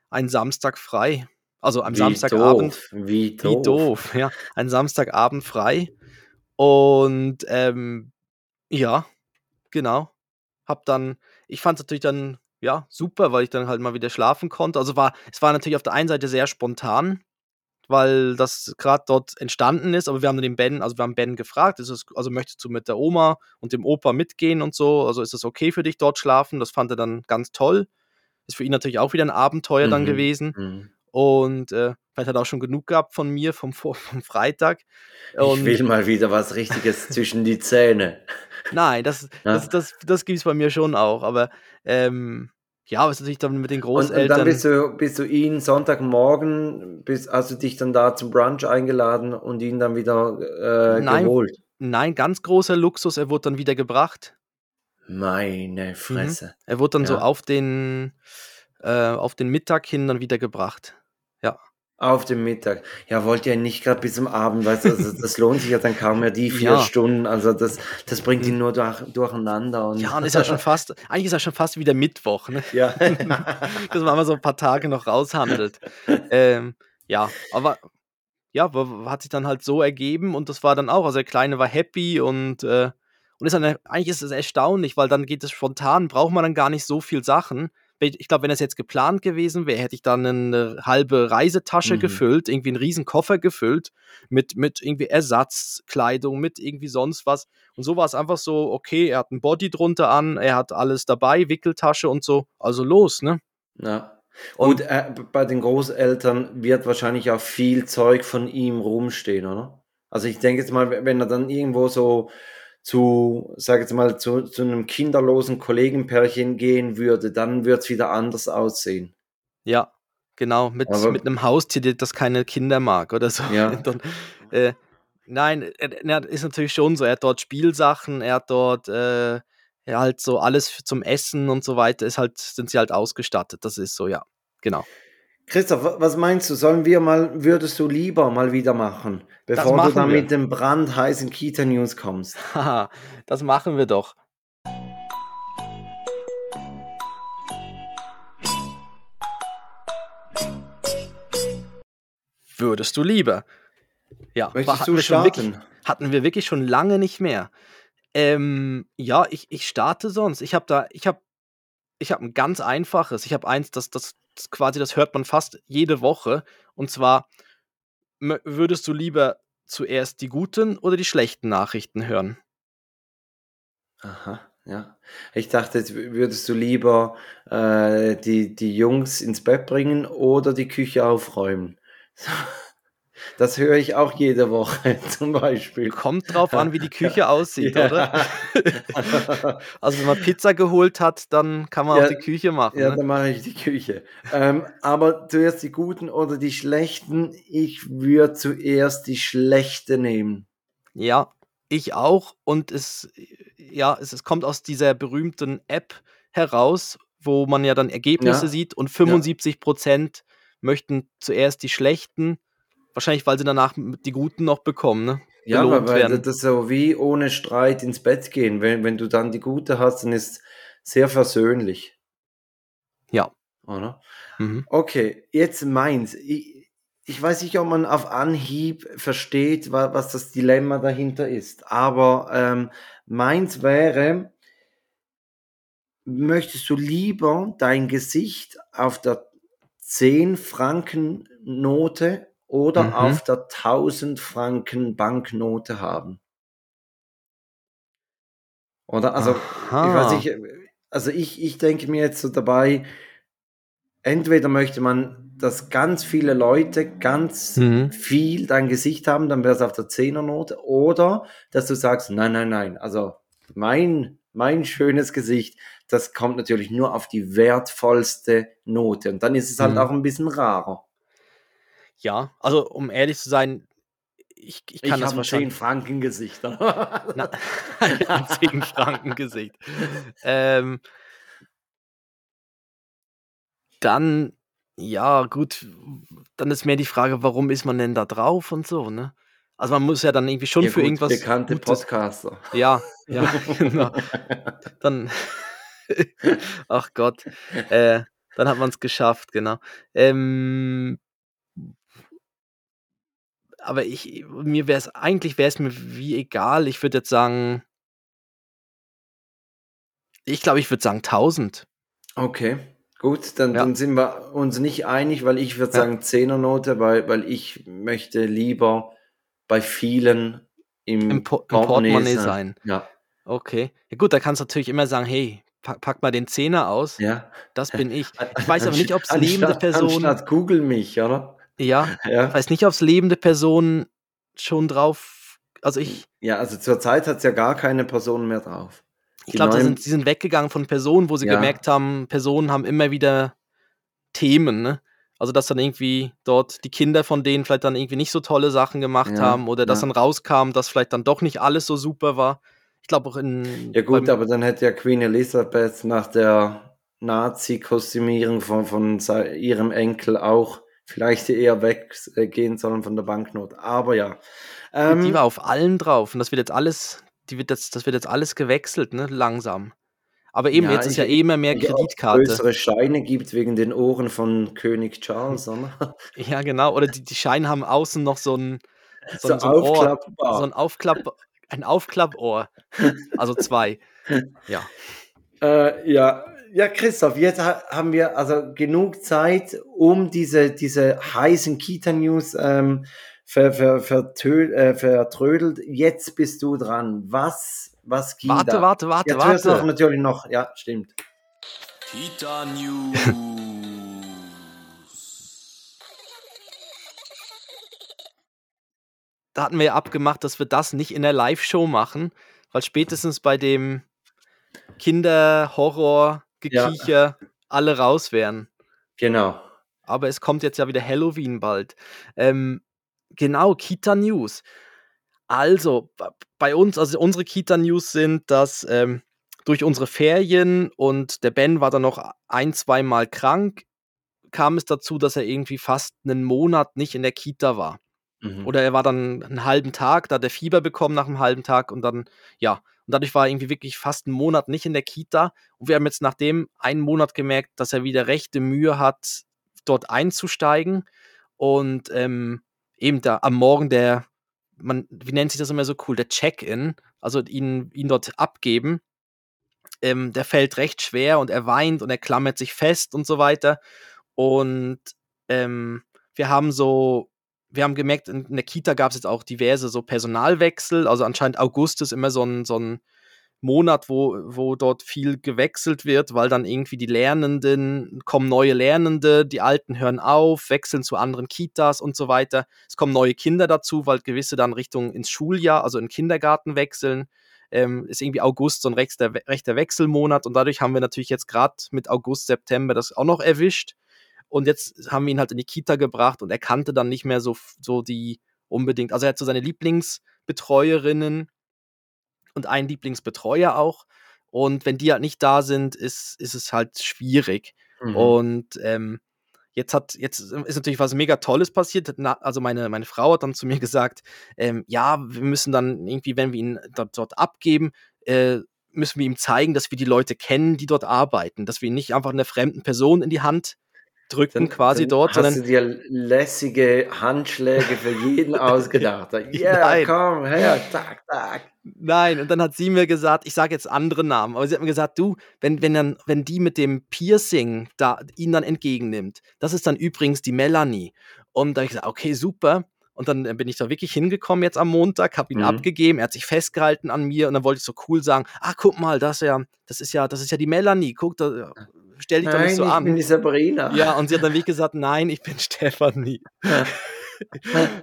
einen Samstag frei. Also am Wie Samstagabend. Doof. Wie doof. Wie doof, ja. Ein Samstagabend frei. Und ähm, ja, genau. Hab dann, ich fand es natürlich dann, ja, super, weil ich dann halt mal wieder schlafen konnte. Also war, es war natürlich auf der einen Seite sehr spontan, weil das gerade dort entstanden ist. Aber wir haben den Ben, also wir haben Ben gefragt, ist es, also möchtest du mit der Oma und dem Opa mitgehen und so? Also ist es okay für dich dort schlafen? Das fand er dann ganz toll. Ist für ihn natürlich auch wieder ein Abenteuer mhm. dann gewesen. Mhm. Und äh, vielleicht hat er auch schon genug gehabt von mir vom, vom Freitag. Und ich will mal wieder was Richtiges zwischen die Zähne. Nein, das, ja? das, das, das gibt es bei mir schon auch. Aber ähm, ja, was natürlich dann mit den Großeltern. Und, und dann bist du, bist du ihn Sonntagmorgen, bist, hast du dich dann da zum Brunch eingeladen und ihn dann wieder äh, nein, geholt? Nein, ganz großer Luxus, er wurde dann wieder gebracht. Meine Fresse. Mhm. Er wurde dann ja. so auf den, äh, auf den Mittag hin dann wieder gebracht. Auf dem Mittag. Ja, wollt ihr nicht gerade bis zum Abend, weißt du, also das lohnt sich ja dann kaum mehr die vier ja. Stunden. Also das, das bringt ihn nur durch, durcheinander. Und ja, und ist ja schon fast, eigentlich ist ja schon fast wieder Mittwoch, ne? Ja. Dass man mal so ein paar Tage noch raushandelt. ähm, ja, aber ja, hat sich dann halt so ergeben und das war dann auch, also der Kleine war happy und, äh, und ist dann, eigentlich ist es erstaunlich, weil dann geht es spontan, braucht man dann gar nicht so viel Sachen ich glaube, wenn das jetzt geplant gewesen wäre, hätte ich dann eine halbe Reisetasche mhm. gefüllt, irgendwie einen riesen Koffer gefüllt mit, mit irgendwie Ersatzkleidung, mit irgendwie sonst was. Und so war es einfach so, okay, er hat ein Body drunter an, er hat alles dabei, Wickeltasche und so, also los, ne? Ja. Und, und äh, bei den Großeltern wird wahrscheinlich auch viel Zeug von ihm rumstehen, oder? Also ich denke jetzt mal, wenn er dann irgendwo so zu, sage jetzt mal, zu, zu einem kinderlosen Kollegenpärchen gehen würde, dann wird es wieder anders aussehen. Ja, genau, mit, Aber, mit einem Haustier, das keine Kinder mag oder so. Ja. Dann, äh, nein, er, ist natürlich schon so, er hat dort Spielsachen, er hat dort äh, halt so alles zum Essen und so weiter, ist halt, sind sie halt ausgestattet, das ist so, ja, genau. Christoph, was meinst du? Sollen wir mal, würdest du lieber mal wieder machen, bevor machen du dann wir. mit dem brandheißen Kita News kommst? Haha, das machen wir doch. Würdest du lieber? Ja, Möchtest du starten? Wirklich, hatten wir wirklich schon lange nicht mehr. Ähm, ja, ich, ich starte sonst. Ich habe da, ich habe ich habe ein ganz einfaches. Ich habe eins, das, das, quasi, das hört man fast jede Woche. Und zwar, würdest du lieber zuerst die guten oder die schlechten Nachrichten hören? Aha, ja. Ich dachte, würdest du lieber äh, die, die Jungs ins Bett bringen oder die Küche aufräumen. Das höre ich auch jede Woche zum Beispiel. Kommt drauf an, wie die Küche aussieht, ja. oder? also wenn man Pizza geholt hat, dann kann man ja, auch die Küche machen. Ja, ne? dann mache ich die Küche. ähm, aber zuerst die guten oder die schlechten. Ich würde zuerst die schlechte nehmen. Ja, ich auch. Und es, ja, es, es kommt aus dieser berühmten App heraus, wo man ja dann Ergebnisse ja. sieht und 75 Prozent möchten zuerst die schlechten Wahrscheinlich, weil sie danach die Guten noch bekommen, ne? Ja, weil werden. das ist so wie ohne Streit ins Bett gehen. Wenn, wenn du dann die Gute hast, dann ist sehr versöhnlich. Ja. Oder? Mhm. Okay, jetzt meins. Ich, ich weiß nicht, ob man auf Anhieb versteht, was, was das Dilemma dahinter ist. Aber ähm, meins wäre, möchtest du lieber dein Gesicht auf der 10 Franken Note oder mhm. auf der 1000 Franken Banknote haben. Oder? Also, Aha. ich weiß nicht, also ich, ich denke mir jetzt so dabei, entweder möchte man, dass ganz viele Leute ganz Mhm. viel dein Gesicht haben, dann wäre es auf der Zehnernote, oder dass du sagst, nein, nein, nein, also mein, mein schönes Gesicht, das kommt natürlich nur auf die wertvollste Note und dann ist es halt Mhm. auch ein bisschen rarer. Ja, also um ehrlich zu sein, ich, ich Ich kann das habe ein 10 wahrscheinlich. Franken Gesicht. Na, ein 10 Franken Gesicht. Ähm, dann, ja, gut, dann ist mehr die Frage, warum ist man denn da drauf und so, ne? Also man muss ja dann irgendwie schon Ja für gut, irgendwas bekannte Gutes. Podcaster. Ja, ja, genau. Dann, ach Gott, äh, dann hat man es geschafft, genau. Ähm, aber ich, mir wäre es, eigentlich wäre es mir wie egal. Ich würde jetzt sagen, ich glaube, ich würde sagen 1000. Okay, gut, dann, Ja. dann sind wir uns nicht einig, weil ich würde Ja. sagen Zehnernote, weil, weil ich möchte lieber bei vielen im, Im, Po- im Portemonnaie sein. sein. Ja, Okay. Ja gut, da kannst du natürlich immer sagen, hey, pack, pack mal den Zehner aus. ja. Das bin ich. Ich weiß aber nicht, ob es lebende Personen. Anstatt Google mich, oder? Ja, ich Ja, weiß nicht, ob es lebende Personen schon drauf. Also ich, ja also zurzeit hat es ja gar keine Personen mehr drauf. ich Die glaube, neuen- sind, sie sind weggegangen von Personen, wo sie Ja. gemerkt haben, Personen haben immer wieder Themen, ne? Also, dass dann irgendwie dort die Kinder von denen vielleicht dann irgendwie nicht so tolle Sachen gemacht Ja, haben oder dass ja. dann rauskam, dass vielleicht dann doch nicht alles so super war. Ich glaube auch in. Ja gut, aber dann hätte ja Queen Elizabeth nach der Nazi-Kostümierung von, von ihrem Enkel auch vielleicht eher weggehen sollen von der Banknote. Aber ja. Ähm, die war auf allen drauf und das wird jetzt alles, die wird jetzt, das wird jetzt alles gewechselt, ne? Langsam. Aber eben, Ja, jetzt ist ja eh immer mehr Kreditkarte. größere Scheine gibt wegen den Ohren von König Charles, oder? Ja, genau. Oder die, die Scheine haben außen noch so ein, so, So ein- so ein Ohr. So ein Aufklapp, ein Aufklappohr. Also zwei. Ja. Äh, ja, ja, Christoph, jetzt ha haben wir also genug Zeit, um diese, diese heißen Kita-News ähm, ver, ver, vertö äh, vertrödelt. Jetzt bist du dran. Was, was ging Warte, da? warte, warte, Jetzt wirst du noch warte. natürlich noch, ja, stimmt. Kita News. Da hatten wir ja abgemacht, dass wir das nicht in der Live-Show machen, weil spätestens bei dem Kinder-Horror-Gekicher alle raus wären. Genau. Aber es kommt jetzt ja wieder Halloween bald. Ähm, genau, Kita News. Also, bei uns, also unsere Kita News sind, dass ähm, durch unsere Ferien und der Ben war dann noch ein, zweimal krank, kam es dazu, dass er irgendwie fast einen Monat nicht in der Kita war. Mhm. Oder er war dann einen halben Tag, da hat er Fieber bekommen nach einem halben Tag und dann, ja, und dadurch war er irgendwie wirklich fast einen Monat nicht in der Kita. Und wir haben jetzt nach dem einen Monat gemerkt, dass er wieder rechte Mühe hat, dort einzusteigen. Und ähm, eben da am Morgen der, man, wie nennt sich das immer so cool, der Check-in, also ihn, ihn dort abgeben, ähm, der fällt recht schwer und er weint und er klammert sich fest und so weiter. Und ähm, wir haben so, wir haben gemerkt, in, der Kita gab es jetzt auch diverse so Personalwechsel. Also anscheinend August ist immer so ein, so ein Monat, wo, wo dort viel gewechselt wird, weil dann irgendwie die Lernenden, kommen neue Lernende, die Alten hören auf, wechseln zu anderen Kitas und so weiter. Es kommen neue Kinder dazu, weil gewisse dann Richtung ins Schuljahr, also in den Kindergarten wechseln. Ähm, ist irgendwie August so ein rechter, rechter Wechselmonat und dadurch haben wir natürlich jetzt gerade mit August, September das auch noch erwischt. Und jetzt haben wir ihn halt in die Kita gebracht und er kannte dann nicht mehr so, so die unbedingt, also er hat so seine Lieblingsbetreuerinnen und einen Lieblingsbetreuer auch. Und wenn die halt nicht da sind, ist, ist es halt schwierig. Mhm. Und ähm, jetzt hat, jetzt ist natürlich was mega Tolles passiert. Na, also meine, meine Frau hat dann zu mir gesagt, ähm, ja, wir müssen dann irgendwie, wenn wir ihn dort, dort abgeben, äh, müssen wir ihm zeigen, dass wir die Leute kennen, die dort arbeiten, dass wir ihn nicht einfach einer fremden Person in die Hand drücken, Dann- quasi dann dort, hast sondern du dir lässige Handschläge für jeden ausgedacht. Ja, Nein. komm, her, tak, tak. Nein, und dann hat sie mir gesagt, ich sage jetzt andere Namen, aber sie hat mir gesagt, du, wenn, wenn, dann, wenn die mit dem Piercing da ihn dann entgegennimmt, das ist dann übrigens die Melanie. Und da habe ich gesagt, okay, super. Und dann äh, bin ich da wirklich hingekommen jetzt am Montag, habe ihn Mhm. abgegeben, er hat sich festgehalten an mir und dann wollte ich so cool sagen, ah, guck mal, das ist ja, das ist ja, das ist ja die Melanie, guck, da, stell dich doch Nein, nicht so ich an. bin die Sabrina. Ja, und sie hat dann wirklich gesagt, nein, ich bin Stefanie.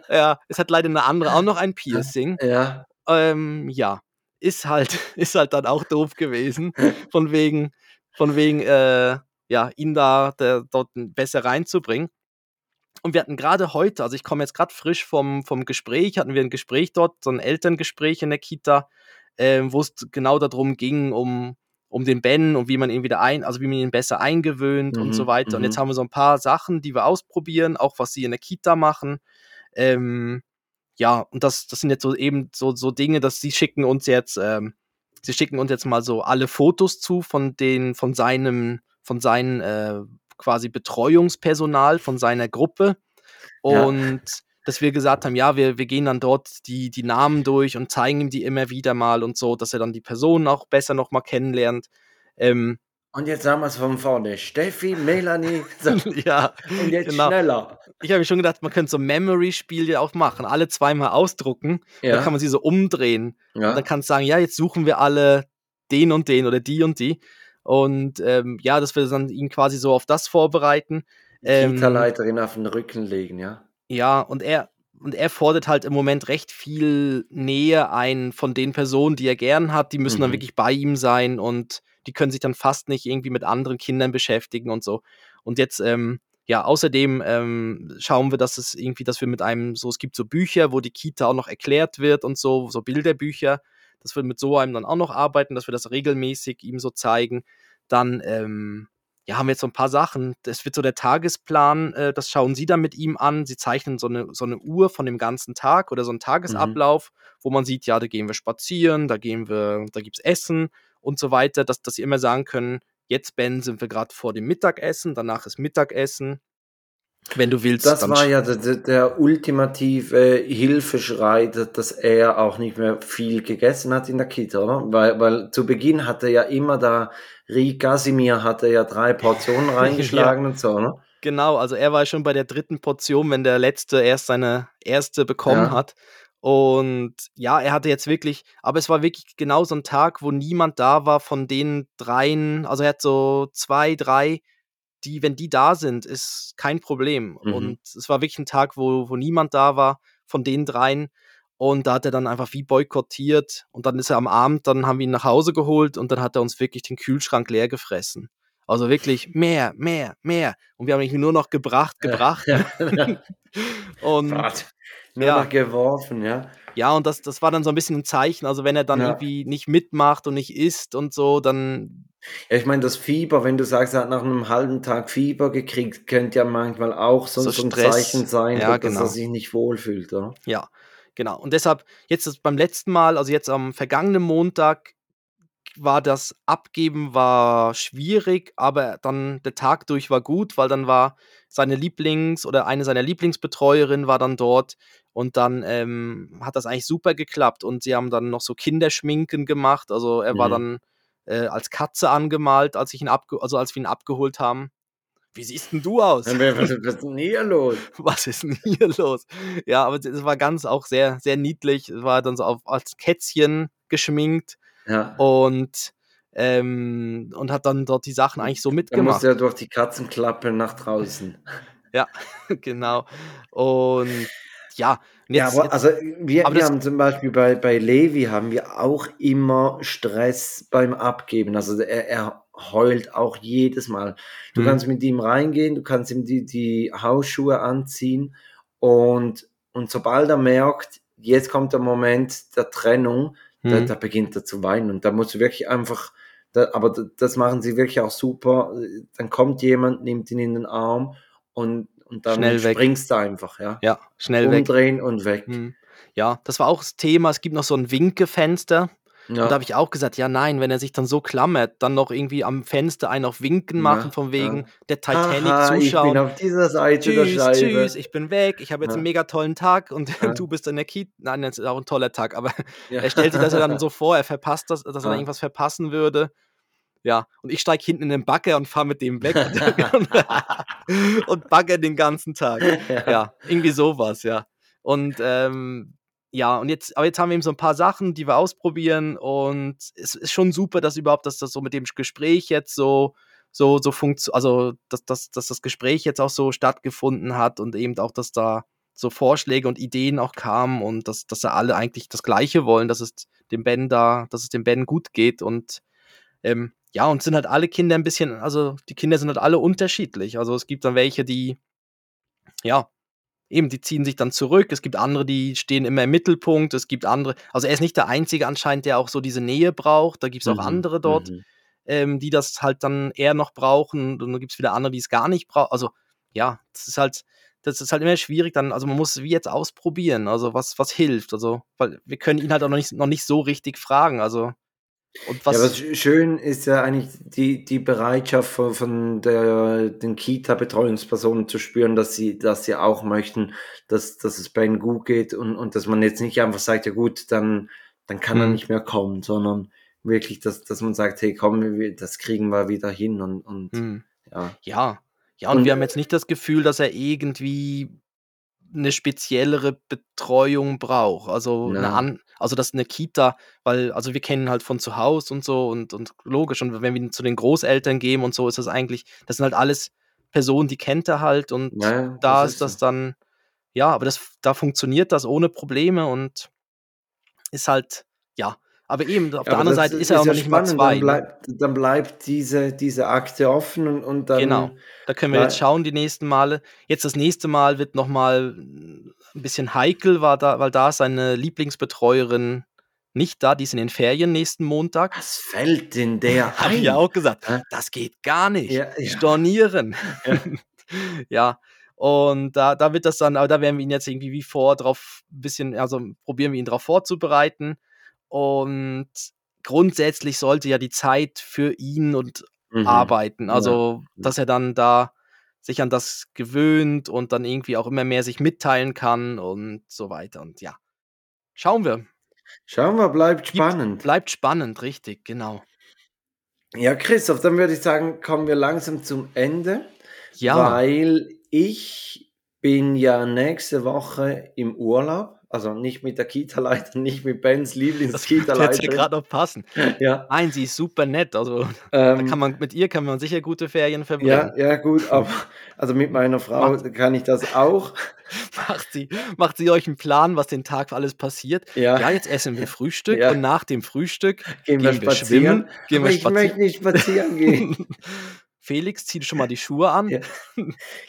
ja, es hat leider eine andere auch noch ein Piercing. Ja. Ähm, ja, ist halt, ist halt dann auch doof gewesen. Von wegen, von wegen, äh, ja, ihn da der, dort besser reinzubringen. Und wir hatten gerade heute, also ich komme jetzt gerade frisch vom, vom Gespräch, hatten wir ein Gespräch dort, so ein Elterngespräch in der Kita, ähm, wo es genau darum ging, um, um den Ben und wie man ihn wieder ein, also wie man ihn besser eingewöhnt und Mhm, so weiter. Und jetzt mhm. haben wir so ein paar Sachen, die wir ausprobieren, auch was sie in der Kita machen. Ähm, ja, und das, das sind jetzt so eben so, so Dinge, dass sie schicken uns jetzt, ähm, sie schicken uns jetzt mal so alle Fotos zu von den, von seinem, von seinen äh, quasi Betreuungspersonal von seiner Gruppe. Ja. Dass wir gesagt haben, ja, wir, wir gehen dann dort die, die Namen durch und zeigen ihm die immer wieder mal und so, dass er dann die Personen auch besser nochmal kennenlernt. Ähm, Und jetzt sagen wir es von vorne. Steffi, Melanie. So. ja, Und jetzt genau. schneller. Ich habe mir schon gedacht, man könnte so Memory-Spiele auch machen, alle zweimal ausdrucken, Ja. dann kann man sie so umdrehen. ja. Und dann kannst du sagen, ja, jetzt suchen wir alle den und den oder die und die. Und ähm, ja, dass wir dann ihn quasi so auf das vorbereiten. Ähm, Kita-Leiterin auf den Rücken legen, ja. Ja, und er, und er fordert halt im Moment recht viel Nähe ein von den Personen, die er gern hat. Die müssen dann Mhm. wirklich bei ihm sein und die können sich dann fast nicht irgendwie mit anderen Kindern beschäftigen und so. Und jetzt, ähm, ja, außerdem ähm, schauen wir, dass es irgendwie, dass wir mit einem, so, es gibt so Bücher, wo die Kita auch noch erklärt wird und so, so Bilderbücher, dass wir mit so einem dann auch noch arbeiten, dass wir das regelmäßig ihm so zeigen. Dann, ähm, ja, haben wir jetzt so ein paar Sachen. Das wird so der Tagesplan, äh, das schauen Sie dann mit ihm an. Sie zeichnen so eine, so eine Uhr von dem ganzen Tag oder so einen Tagesablauf, wo man sieht, ja, da gehen wir spazieren, da gehen wir, da gibt's Essen und so weiter, dass, dass sie immer sagen können, jetzt, Ben, sind wir gerade vor dem Mittagessen, danach ist Mittagessen. Wenn du willst, Das war ja der, der, ultimative Hilfeschrei, dass er auch nicht mehr viel gegessen hat in der Kita, oder? Weil, weil zu Beginn hat er ja immer da, Rie Casimir hatte ja drei Portionen reingeschlagen und so, ne? Genau, also er war schon bei der dritten Portion, wenn der letzte erst seine erste bekommen Ja. hat. Und ja, er hatte jetzt wirklich, aber es war wirklich genau so ein Tag, wo niemand da war von den dreien. Also er hat so zwei, drei, die, wenn die da sind, ist kein Problem. Mhm. Und es war wirklich ein Tag, wo, wo niemand da war von den dreien. Und da hat er dann einfach wie boykottiert. Und dann ist er am Abend, dann haben wir ihn nach Hause geholt und dann hat er uns wirklich den Kühlschrank leer gefressen. Also wirklich mehr, mehr, mehr. Und wir haben ihn nur noch gebracht, gebracht. Ja, ja. Und Gott. Nur Ja. noch geworfen, ja. ja, und das, das war dann so ein bisschen ein Zeichen. Also wenn er dann Ja. irgendwie nicht mitmacht und nicht isst und so, dann Ja, ich meine, das Fieber, wenn du sagst, er hat nach einem halben Tag Fieber gekriegt, könnte ja manchmal auch so, So so ein Stress. Zeichen sein, Ja, dass genau. er sich nicht wohlfühlt, oder? Ja, genau. Und deshalb, jetzt beim letzten Mal, also jetzt am vergangenen Montag, war das Abgeben war schwierig, aber dann der Tag durch war gut, weil dann war seine Lieblings- oder eine seiner Lieblingsbetreuerinnen war dann dort und dann ähm, hat das eigentlich super geklappt und sie haben dann noch so Kinderschminken gemacht. Also er war Mhm. dann äh, als Katze angemalt, als ich ihn abge also als wir ihn abgeholt haben. Wie siehst denn du aus? Ja, Was, ist denn hier los? was ist denn hier los? Ja, aber es war ganz auch sehr, sehr niedlich. Es war dann so auf, als Kätzchen geschminkt Ja. und, ähm, und hat dann dort die Sachen eigentlich so mitgemacht. musste er durch die Katzenklappe nach draußen. genau. Und ja, und Ja, jetzt, aber jetzt also wir, aber wir haben zum Beispiel bei, bei Levi haben wir auch immer Stress beim Abgeben. Also er, er heult auch jedes Mal. Du Mhm. kannst mit ihm reingehen, du kannst ihm die, die Hausschuhe anziehen und, und sobald er merkt, jetzt kommt der Moment der Trennung, da, hm, da beginnt er zu weinen und da musst du wirklich einfach, da, aber das machen sie wirklich auch super. Dann kommt jemand, nimmt ihn in den Arm und, und dann Schnell weg. springst du einfach, ja. ja, schnell weg. Umdrehen und weg. Hm. Ja, das war auch das Thema. Es gibt noch so ein Winkefenster. Ja. Und da habe ich auch gesagt, ja nein, wenn er sich dann so klammert, dann noch irgendwie am Fenster einen auf Winken Ja, machen, von ja. wegen der Titanic Haha, Ich bin zuschauen. auf dieser Seite der Tschüss, Scheibe. tschüss, ich bin weg, ich habe jetzt Ja. einen mega tollen Tag und Ja. du bist in der Kita. Nein, das ist auch ein toller Tag, aber Ja. er stellt sich das ja dann so vor, er verpasst das, dass er Ja. irgendwas verpassen würde. Ja, und ich steige hinten in den Bagger und fahre mit dem weg und, und bagger den ganzen Tag. Ja, irgendwie sowas, ja. Und ähm, ja, und jetzt, aber jetzt haben wir eben so ein paar Sachen, die wir ausprobieren und es ist schon super, dass überhaupt, dass das so mit dem Gespräch jetzt so, so, so funktioniert, also dass, dass, dass das Gespräch jetzt auch so stattgefunden hat und eben auch, dass da so Vorschläge und Ideen auch kamen und dass, dass da alle eigentlich das Gleiche wollen, dass es dem Ben da, dass es dem Ben gut geht und ähm, ja, und sind halt alle Kinder ein bisschen, also die Kinder sind halt alle unterschiedlich. Also es gibt dann welche, die, ja, eben, die ziehen sich dann zurück. Es gibt andere, die stehen immer im Mittelpunkt. Es gibt andere, also er ist nicht der Einzige anscheinend, der auch so diese Nähe braucht. Da gibt es auch Mhm, andere dort, mhm. ähm, die das halt dann eher noch brauchen. Und dann gibt es wieder andere, die es gar nicht brauchen. Also ja, das ist halt, das ist halt immer schwierig dann, also man muss wie jetzt ausprobieren, also was, was hilft. Also, weil wir können ihn halt auch noch nicht, noch nicht so richtig fragen. Also, und was. Ja, was sch- schön ist ja eigentlich die, die Bereitschaft von, von der, den Kita-Betreuungspersonen zu spüren, dass sie, dass sie auch möchten, dass, dass es Ben gut geht und, und dass man jetzt nicht einfach sagt, ja gut, dann, dann kann er Hm. nicht mehr kommen, sondern wirklich, dass, dass man sagt, hey komm, das kriegen wir wieder hin und, und hm. ja. Ja, ja, und, Und- wir haben jetzt nicht das Gefühl, dass er irgendwie eine speziellere Betreuung braucht. Also eine Nein. an, also das ist eine Kita, weil, also wir kennen halt von zu Hause und so und, und logisch. Und wenn wir zu den Großeltern gehen und so, ist das eigentlich, das sind halt alles Personen, die kennt er halt und Ja, da das ist ist das so. dann, ja, aber das, da funktioniert das ohne Probleme und ist halt. Aber eben, auf der Aber anderen das Seite ist er auch ja noch nicht mal zwei. Dann ne? bleibt, dann bleibt diese, diese Akte offen und, und dann. Genau. Da können wir jetzt schauen die nächsten Male. Jetzt das nächste Mal wird nochmal ein bisschen heikel, war da, weil da ist seine Lieblingsbetreuerin nicht da, die ist in den Ferien nächsten Montag. Was fällt denn der Habe ich ja auch gesagt, Hä? das geht gar nicht. Ja, ja. Stornieren. Ja. ja. Und da, da wird das dann, aber da werden wir ihn jetzt irgendwie wie vor drauf ein bisschen, also probieren wir ihn darauf vorzubereiten. Und grundsätzlich sollte ja die Zeit für ihn und Mhm. arbeiten. Ja. Also, dass er dann da sich an das gewöhnt und dann irgendwie auch immer mehr sich mitteilen kann und so weiter. Und ja, schauen wir. Schauen wir, bleibt Gibt- spannend. Bleibt spannend, richtig, genau. Ja, Christoph, dann würde ich sagen, kommen wir langsam zum Ende, Ja, weil ich bin ja nächste Woche im Urlaub, also nicht mit der Kita-Leiterin, nicht mit Bens das wird jetzt ja gerade noch passen. Ja, Nein, sie ist super nett. Also, da ähm, kann man, mit ihr kann man sicher gute Ferien ja, verbringen. ja, gut, aber also mit meiner Frau kann ich das auch. Macht, sie, macht sie euch einen Plan, was den Tag alles passiert? Ja, Ja, jetzt essen wir Frühstück Ja. und nach dem Frühstück gehen wir gehen wir spazieren. schwimmen, gehen wir ich möchte nicht spazieren gehen. Felix, zieh schon mal die Schuhe an. Ja.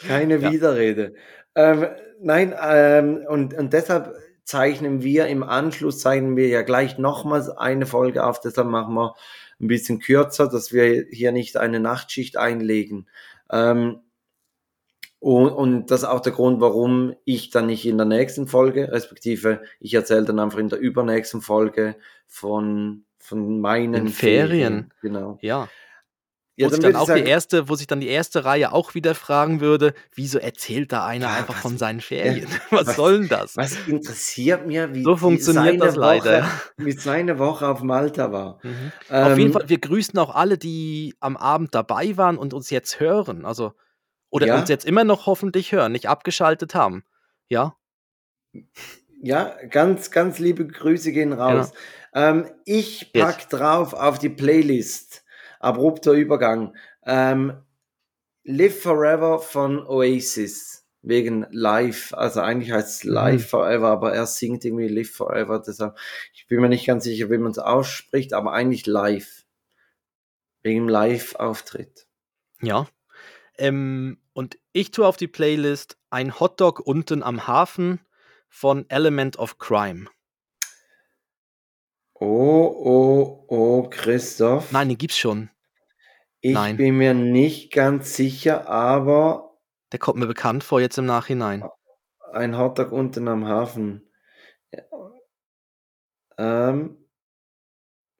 Keine Ja. Widerrede. Ähm, nein, ähm, und, und deshalb zeichnen wir im Anschluss, zeichnen wir ja gleich nochmals eine Folge auf, deshalb machen wir ein bisschen kürzer, dass wir hier nicht eine Nachtschicht einlegen. Ähm, und, und das ist auch der Grund, warum ich dann nicht in der nächsten Folge, respektive ich erzähle dann einfach in der übernächsten Folge von, von meinen Den Ferien. Genau. Ja. Ja, wo, sich dann auch sagen, die erste, wo sich dann die erste Reihe auch wieder fragen würde, wieso erzählt da einer Ja, einfach was- von seinen Ferien? was, was- soll denn das? Was interessiert mir, wie So funktioniert das leider, Woche, wie seine Woche auf Malta war. Mhm. Auf jeden Ähm, Fall, wir grüßen auch alle, die am Abend dabei waren und uns jetzt hören. Also, oder Ja. uns jetzt immer noch hoffentlich hören, nicht abgeschaltet haben. Ja, Ja, ganz, ganz liebe Grüße gehen raus. Ähm, ich Yes. pack drauf auf die Playlist. Abrupter Übergang. Ähm, Live Forever von Oasis. Wegen Live. Also eigentlich heißt es Live Mhm. Forever, aber er singt irgendwie Live Forever. Deshalb, ich bin mir nicht ganz sicher, wie man es ausspricht, aber eigentlich live. Wegen dem Live-Auftritt. ja. Ähm, und ich tue auf die Playlist ein Hotdog unten am Hafen von Element of Crime. Oh, oh, oh, Christoph. Nein, den gibt's schon. ich nein. bin mir nicht ganz sicher, aber Der kommt mir bekannt vor jetzt im Nachhinein. ein Hotdog unten am Hafen. Ja. Ähm,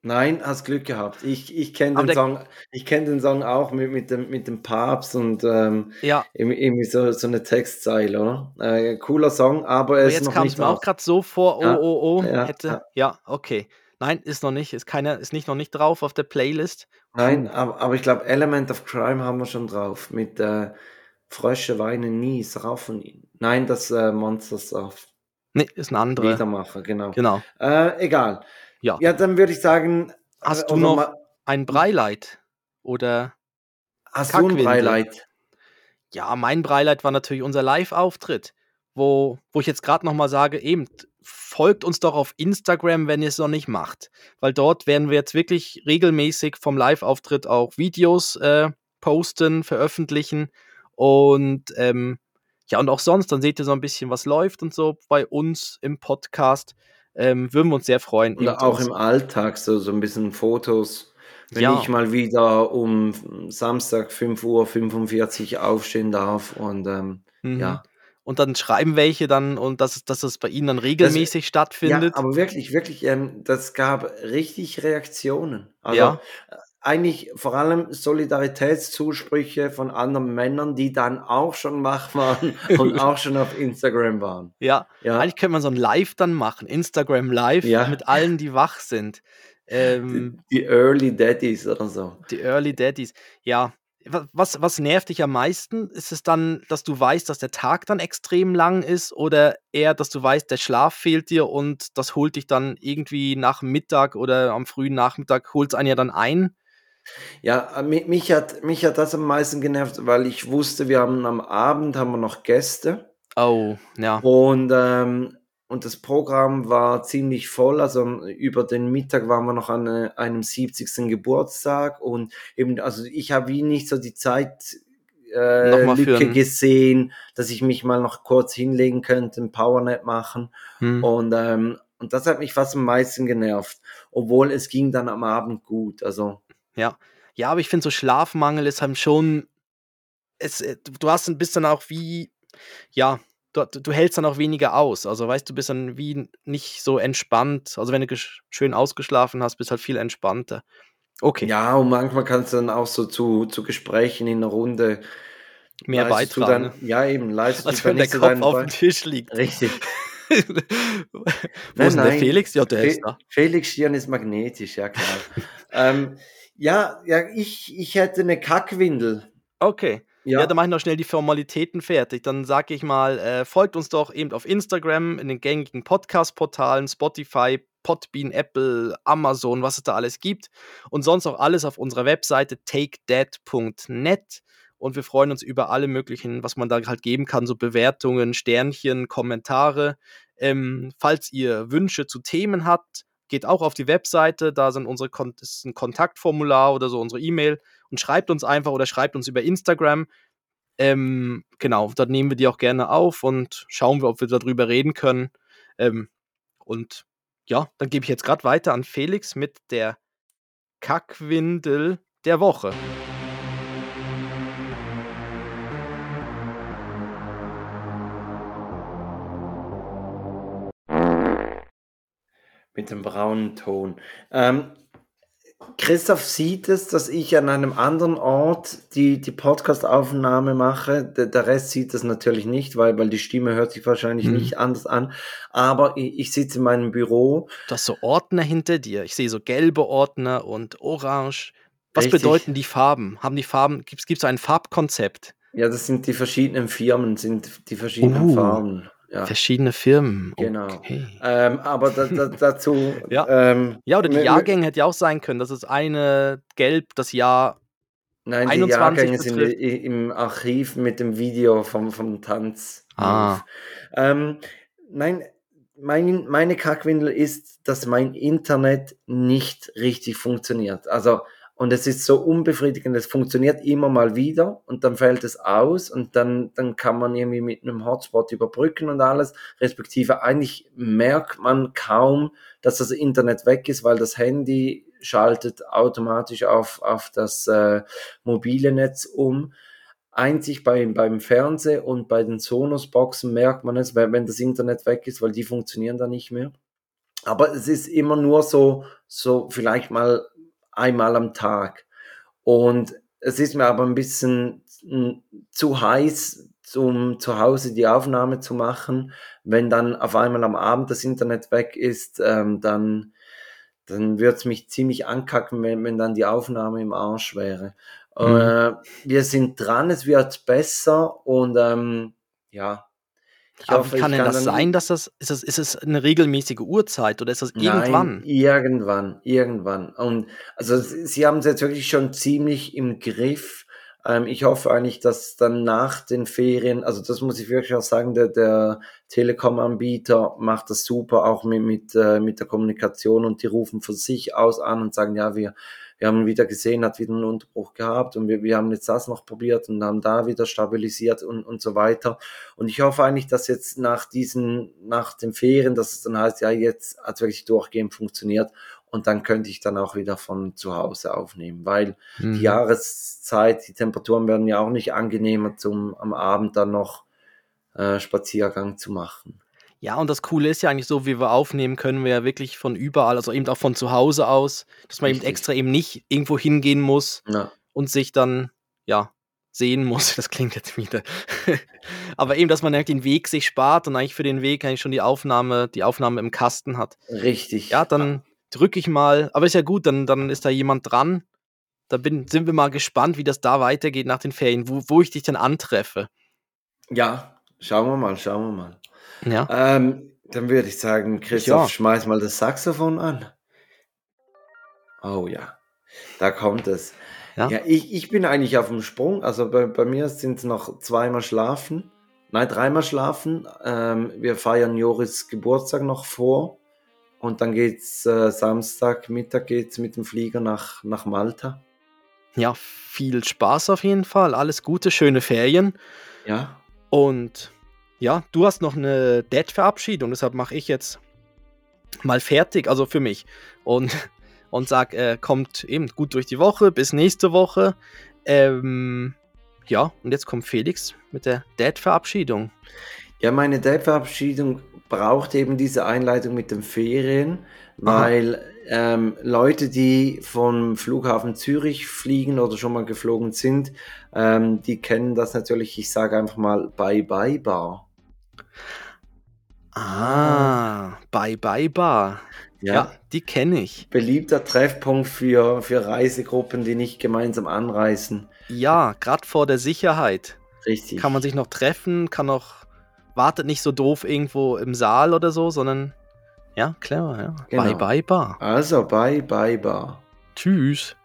nein, hast Glück gehabt. Ich, ich kenne den Song, ich kenne den Song auch mit, mit dem mit dem Papst und ähm, Ja, irgendwie so, so eine Textzeile, oder? Äh, cooler Song, aber er aber ist jetzt kam es mir auch gerade so vor, oh, Ja, oh, oh, ja, hätte. Ja. okay. Nein, ist noch nicht, ist keiner, ist nicht noch nicht drauf auf der Playlist. Nein, aber, aber ich glaube, Element of Crime haben wir schon drauf. Mit äh, Frösche weinen nie, ist auch von ihnen. Nein, das äh, Monsters of Nee, ist ein anderer. Liedermacher, genau. Genau. Äh, egal. Ja. Ja, dann würde ich sagen. Hast äh, du noch ein Breileit? Oder Hast du ein Kackwindel? Breileit? ja, mein Breileit war natürlich unser Live-Auftritt, wo, wo ich jetzt gerade nochmal sage, eben, folgt uns doch auf Instagram, wenn ihr es noch nicht macht. Weil dort werden wir jetzt wirklich regelmäßig vom Live-Auftritt auch Videos äh, posten, veröffentlichen. Und ähm, ja, und auch sonst, dann seht ihr so ein bisschen, was läuft und so bei uns im Podcast. Ähm, würden wir uns sehr freuen. Oder auch im Alltag, so, so ein bisschen Fotos. Wenn Ja. ich mal wieder um Samstag 5.45 Uhr aufstehen darf und ähm, Mhm. ja. Und dann schreiben welche dann und dass, es- dass es bei ihnen dann regelmäßig stattfindet. Ja, aber wirklich, wirklich, ähm, das gab richtig Reaktionen. Also Ja. äh, eigentlich vor allem Solidaritätszusprüche von anderen Männern, die dann auch schon wach waren und auch schon auf Instagram waren. ja. Ja, Eigentlich könnte man so ein Live dann machen, Instagram Live Ja. mit allen, die wach sind. Ähm, die Early Daddies oder so. die Early Daddies. Ja, was, was nervt dich am meisten? Ist es dann, dass du weißt, dass der Tag dann extrem lang ist oder eher, dass du weißt, der Schlaf fehlt dir und das holt dich dann irgendwie nach Mittag oder am frühen Nachmittag, holt es einen ja dann ein? Ja, äh, mi- mich hat, mich hat das am meisten genervt, weil ich wusste, wir haben am Abend haben wir noch Gäste Oh, ja. und, ähm, und das Programm war ziemlich voll. Also über den Mittag waren wir noch an äh, einem 70. Geburtstag und eben, also ich habe wie nicht so die Zeit äh, Lücke gesehen, dass ich mich mal noch kurz hinlegen könnte, ein Powernap machen. Hm. Und, ähm, und das hat mich fast am meisten genervt. Obwohl es ging dann am Abend gut. Also Ja. Ja, aber ich finde, so Schlafmangel ist halt schon. Es, äh, du du hast ein bisschen auch wie, ja, du, du hältst dann auch weniger aus. Also weißt du, bist dann wie nicht so entspannt. Also wenn du schön ausgeschlafen hast, bist halt viel entspannter. Okay, Ja, und manchmal kannst du dann auch so zu, zu Gesprächen in einer Runde mehr beitragen. Dann, ja, eben, leistest Als du wenn der Kopf auf dem Tisch liegt. Richtig. Wo Nein, ist denn der nein. Felix? Ja, der Fe ist da. Felix Stirn ist magnetisch, ja klar. ähm, ja, ja, ich, ich hätte eine Kackwindel. Okay. Ja, Ja, dann mache ich noch schnell die Formalitäten fertig. Dann sage ich mal, äh, folgt uns doch eben auf Instagram, in den gängigen Podcast-Portalen, Spotify, Podbean, Apple, Amazon, was es da alles gibt. Und sonst auch alles auf unserer Webseite takedat.net. Und wir freuen uns über alle möglichen, was man da halt geben kann, so Bewertungen, Sternchen, Kommentare. Ähm, falls ihr Wünsche zu Themen habt, geht auch auf die Webseite, da sind unsere Kon ist ein Kontaktformular oder so unsere E-Mail und schreibt uns einfach oder schreibt uns über Instagram. Ähm, genau, dann nehmen wir die auch gerne auf und schauen wir, ob wir darüber reden können. Ähm, und ja, dann gebe ich jetzt gerade weiter an Felix mit der Kackwindel der Woche. mit dem braunen Ton. Ähm, Christoph sieht es, dass ich an einem anderen Ort die, die Podcast-Aufnahme mache. Der, der Rest sieht das natürlich nicht, weil, weil die Stimme hört sich wahrscheinlich Mhm. nicht anders an. Aber ich, ich sitze in meinem Büro. Du hast so Ordner hinter dir. Ich sehe so gelbe Ordner und orange. Was Richtig. bedeuten die Farben? Haben die Farben, gibt es ein Farbkonzept? Ja, das sind die verschiedenen Firmen, sind die verschiedenen Uh. Farben. Ja. Verschiedene Firmen. Genau. Okay. Ähm, aber da, da, dazu. Ja. Ähm, Ja, oder die Jahrgänge hätte ja auch sein können. Das ist eine gelb, das Jahr. Nein, die 21 Jahrgänge sind im Archiv mit dem Video vom, vom Tanz. Ah. Ähm, nein, mein, meine Kackwindel ist, dass mein Internet nicht richtig funktioniert. Also, und es ist so unbefriedigend, es funktioniert immer mal wieder und dann fällt es aus und dann, dann kann man irgendwie mit einem Hotspot überbrücken und alles, respektive eigentlich merkt man kaum, dass das Internet weg ist, weil das Handy schaltet automatisch auf, auf das äh, mobile Netz um. Einzig beim, beim Fernseh und bei den Sonos-Boxen merkt man es, wenn, wenn das Internet weg ist, weil die funktionieren dann nicht mehr. Aber es ist immer nur so, so vielleicht mal einmal am Tag. Und es ist mir aber ein bisschen zu heiß, um zu Hause die Aufnahme zu machen. Wenn dann auf einmal am Abend das Internet weg ist, ähm, dann, dann wird es mich ziemlich ankacken, wenn, wenn dann die Aufnahme im Arsch wäre. Mhm. Äh, wir sind dran, es wird besser und ähm, ja, Ich Aber hoffe, kann denn das dann- sein, dass das ist, das ist es eine regelmäßige Uhrzeit oder ist das irgendwann? Nein, irgendwann, irgendwann. Und also sie sie haben es jetzt wirklich schon ziemlich im Griff. Ähm, ich hoffe eigentlich, dass dann nach den Ferien, also das muss ich wirklich auch sagen, der, der Telekom-Anbieter macht das super, auch mit, mit, äh, mit der Kommunikation und die rufen von sich aus an und sagen, ja, wir, wir haben wieder gesehen, hat wieder einen Unterbruch gehabt und wir, wir haben jetzt das noch probiert und haben da wieder stabilisiert und, und so weiter. Und ich hoffe eigentlich, dass jetzt nach diesen, nach den Ferien, dass es dann heißt, ja, jetzt hat es wirklich durchgehend funktioniert und dann könnte ich dann auch wieder von zu Hause aufnehmen, weil Mhm. die Jahreszeit, die Temperaturen werden ja auch nicht angenehmer zum am Abend dann noch äh, Spaziergang zu machen. Ja, und das Coole ist ja eigentlich so, wie wir aufnehmen, können wir ja wirklich von überall, also eben auch von zu Hause aus, dass man eben Richtig. extra eben nicht irgendwo hingehen muss Ja, und sich dann, ja, sehen muss. Das klingt jetzt wieder. Aber eben, dass man halt den Weg sich spart und eigentlich für den Weg eigentlich schon die Aufnahme, die Aufnahme im Kasten hat. richtig. Ja, dann drücke ich mal, aber ist ja gut, dann, dann ist da jemand dran. Da bin, sind wir mal gespannt, wie das da weitergeht nach den Ferien, wo, wo ich dich dann antreffe. Ja, schauen wir mal, schauen wir mal. Ja. Ähm, dann würde ich sagen, Christoph, Ja. schmeiß mal das Saxophon an. Oh ja, da kommt es. Ja. Ja, ich, ich bin eigentlich auf dem Sprung. Also bei, bei mir sind es noch zweimal schlafen. Nein, dreimal schlafen. Ähm, wir feiern Joris Geburtstag noch vor. Und dann geht's äh, Samstag Mittag geht's mit dem Flieger nach, nach Malta. Ja, viel Spaß auf jeden Fall. Alles Gute, schöne Ferien. Ja. Und ja, du hast noch eine Dad-Verabschiedung, deshalb mache ich jetzt mal fertig, also für mich. Und, und sag, äh, kommt eben gut durch die Woche, bis nächste Woche. Ähm, ja, und jetzt kommt Felix mit der Dad-Verabschiedung. Ja, meine Date-Verabschiedung braucht eben diese Einleitung mit den Ferien, weil ähm, Leute, die vom Flughafen Zürich fliegen oder schon mal geflogen sind, ähm, die kennen das natürlich. Ich sage einfach mal Bye-Bye-Bar. Ah, Bye Bye Bar. Ja, die kenne ich. Beliebter Treffpunkt für, für Reisegruppen, die nicht gemeinsam anreisen. Ja, gerade vor der Sicherheit. Richtig. Kann man sich noch treffen, kann noch, wartet nicht so doof irgendwo im Saal oder so, sondern ja, clever, ja. Genau. Bye Bye Bar. also Bye-Bye-Bar. Tschüss.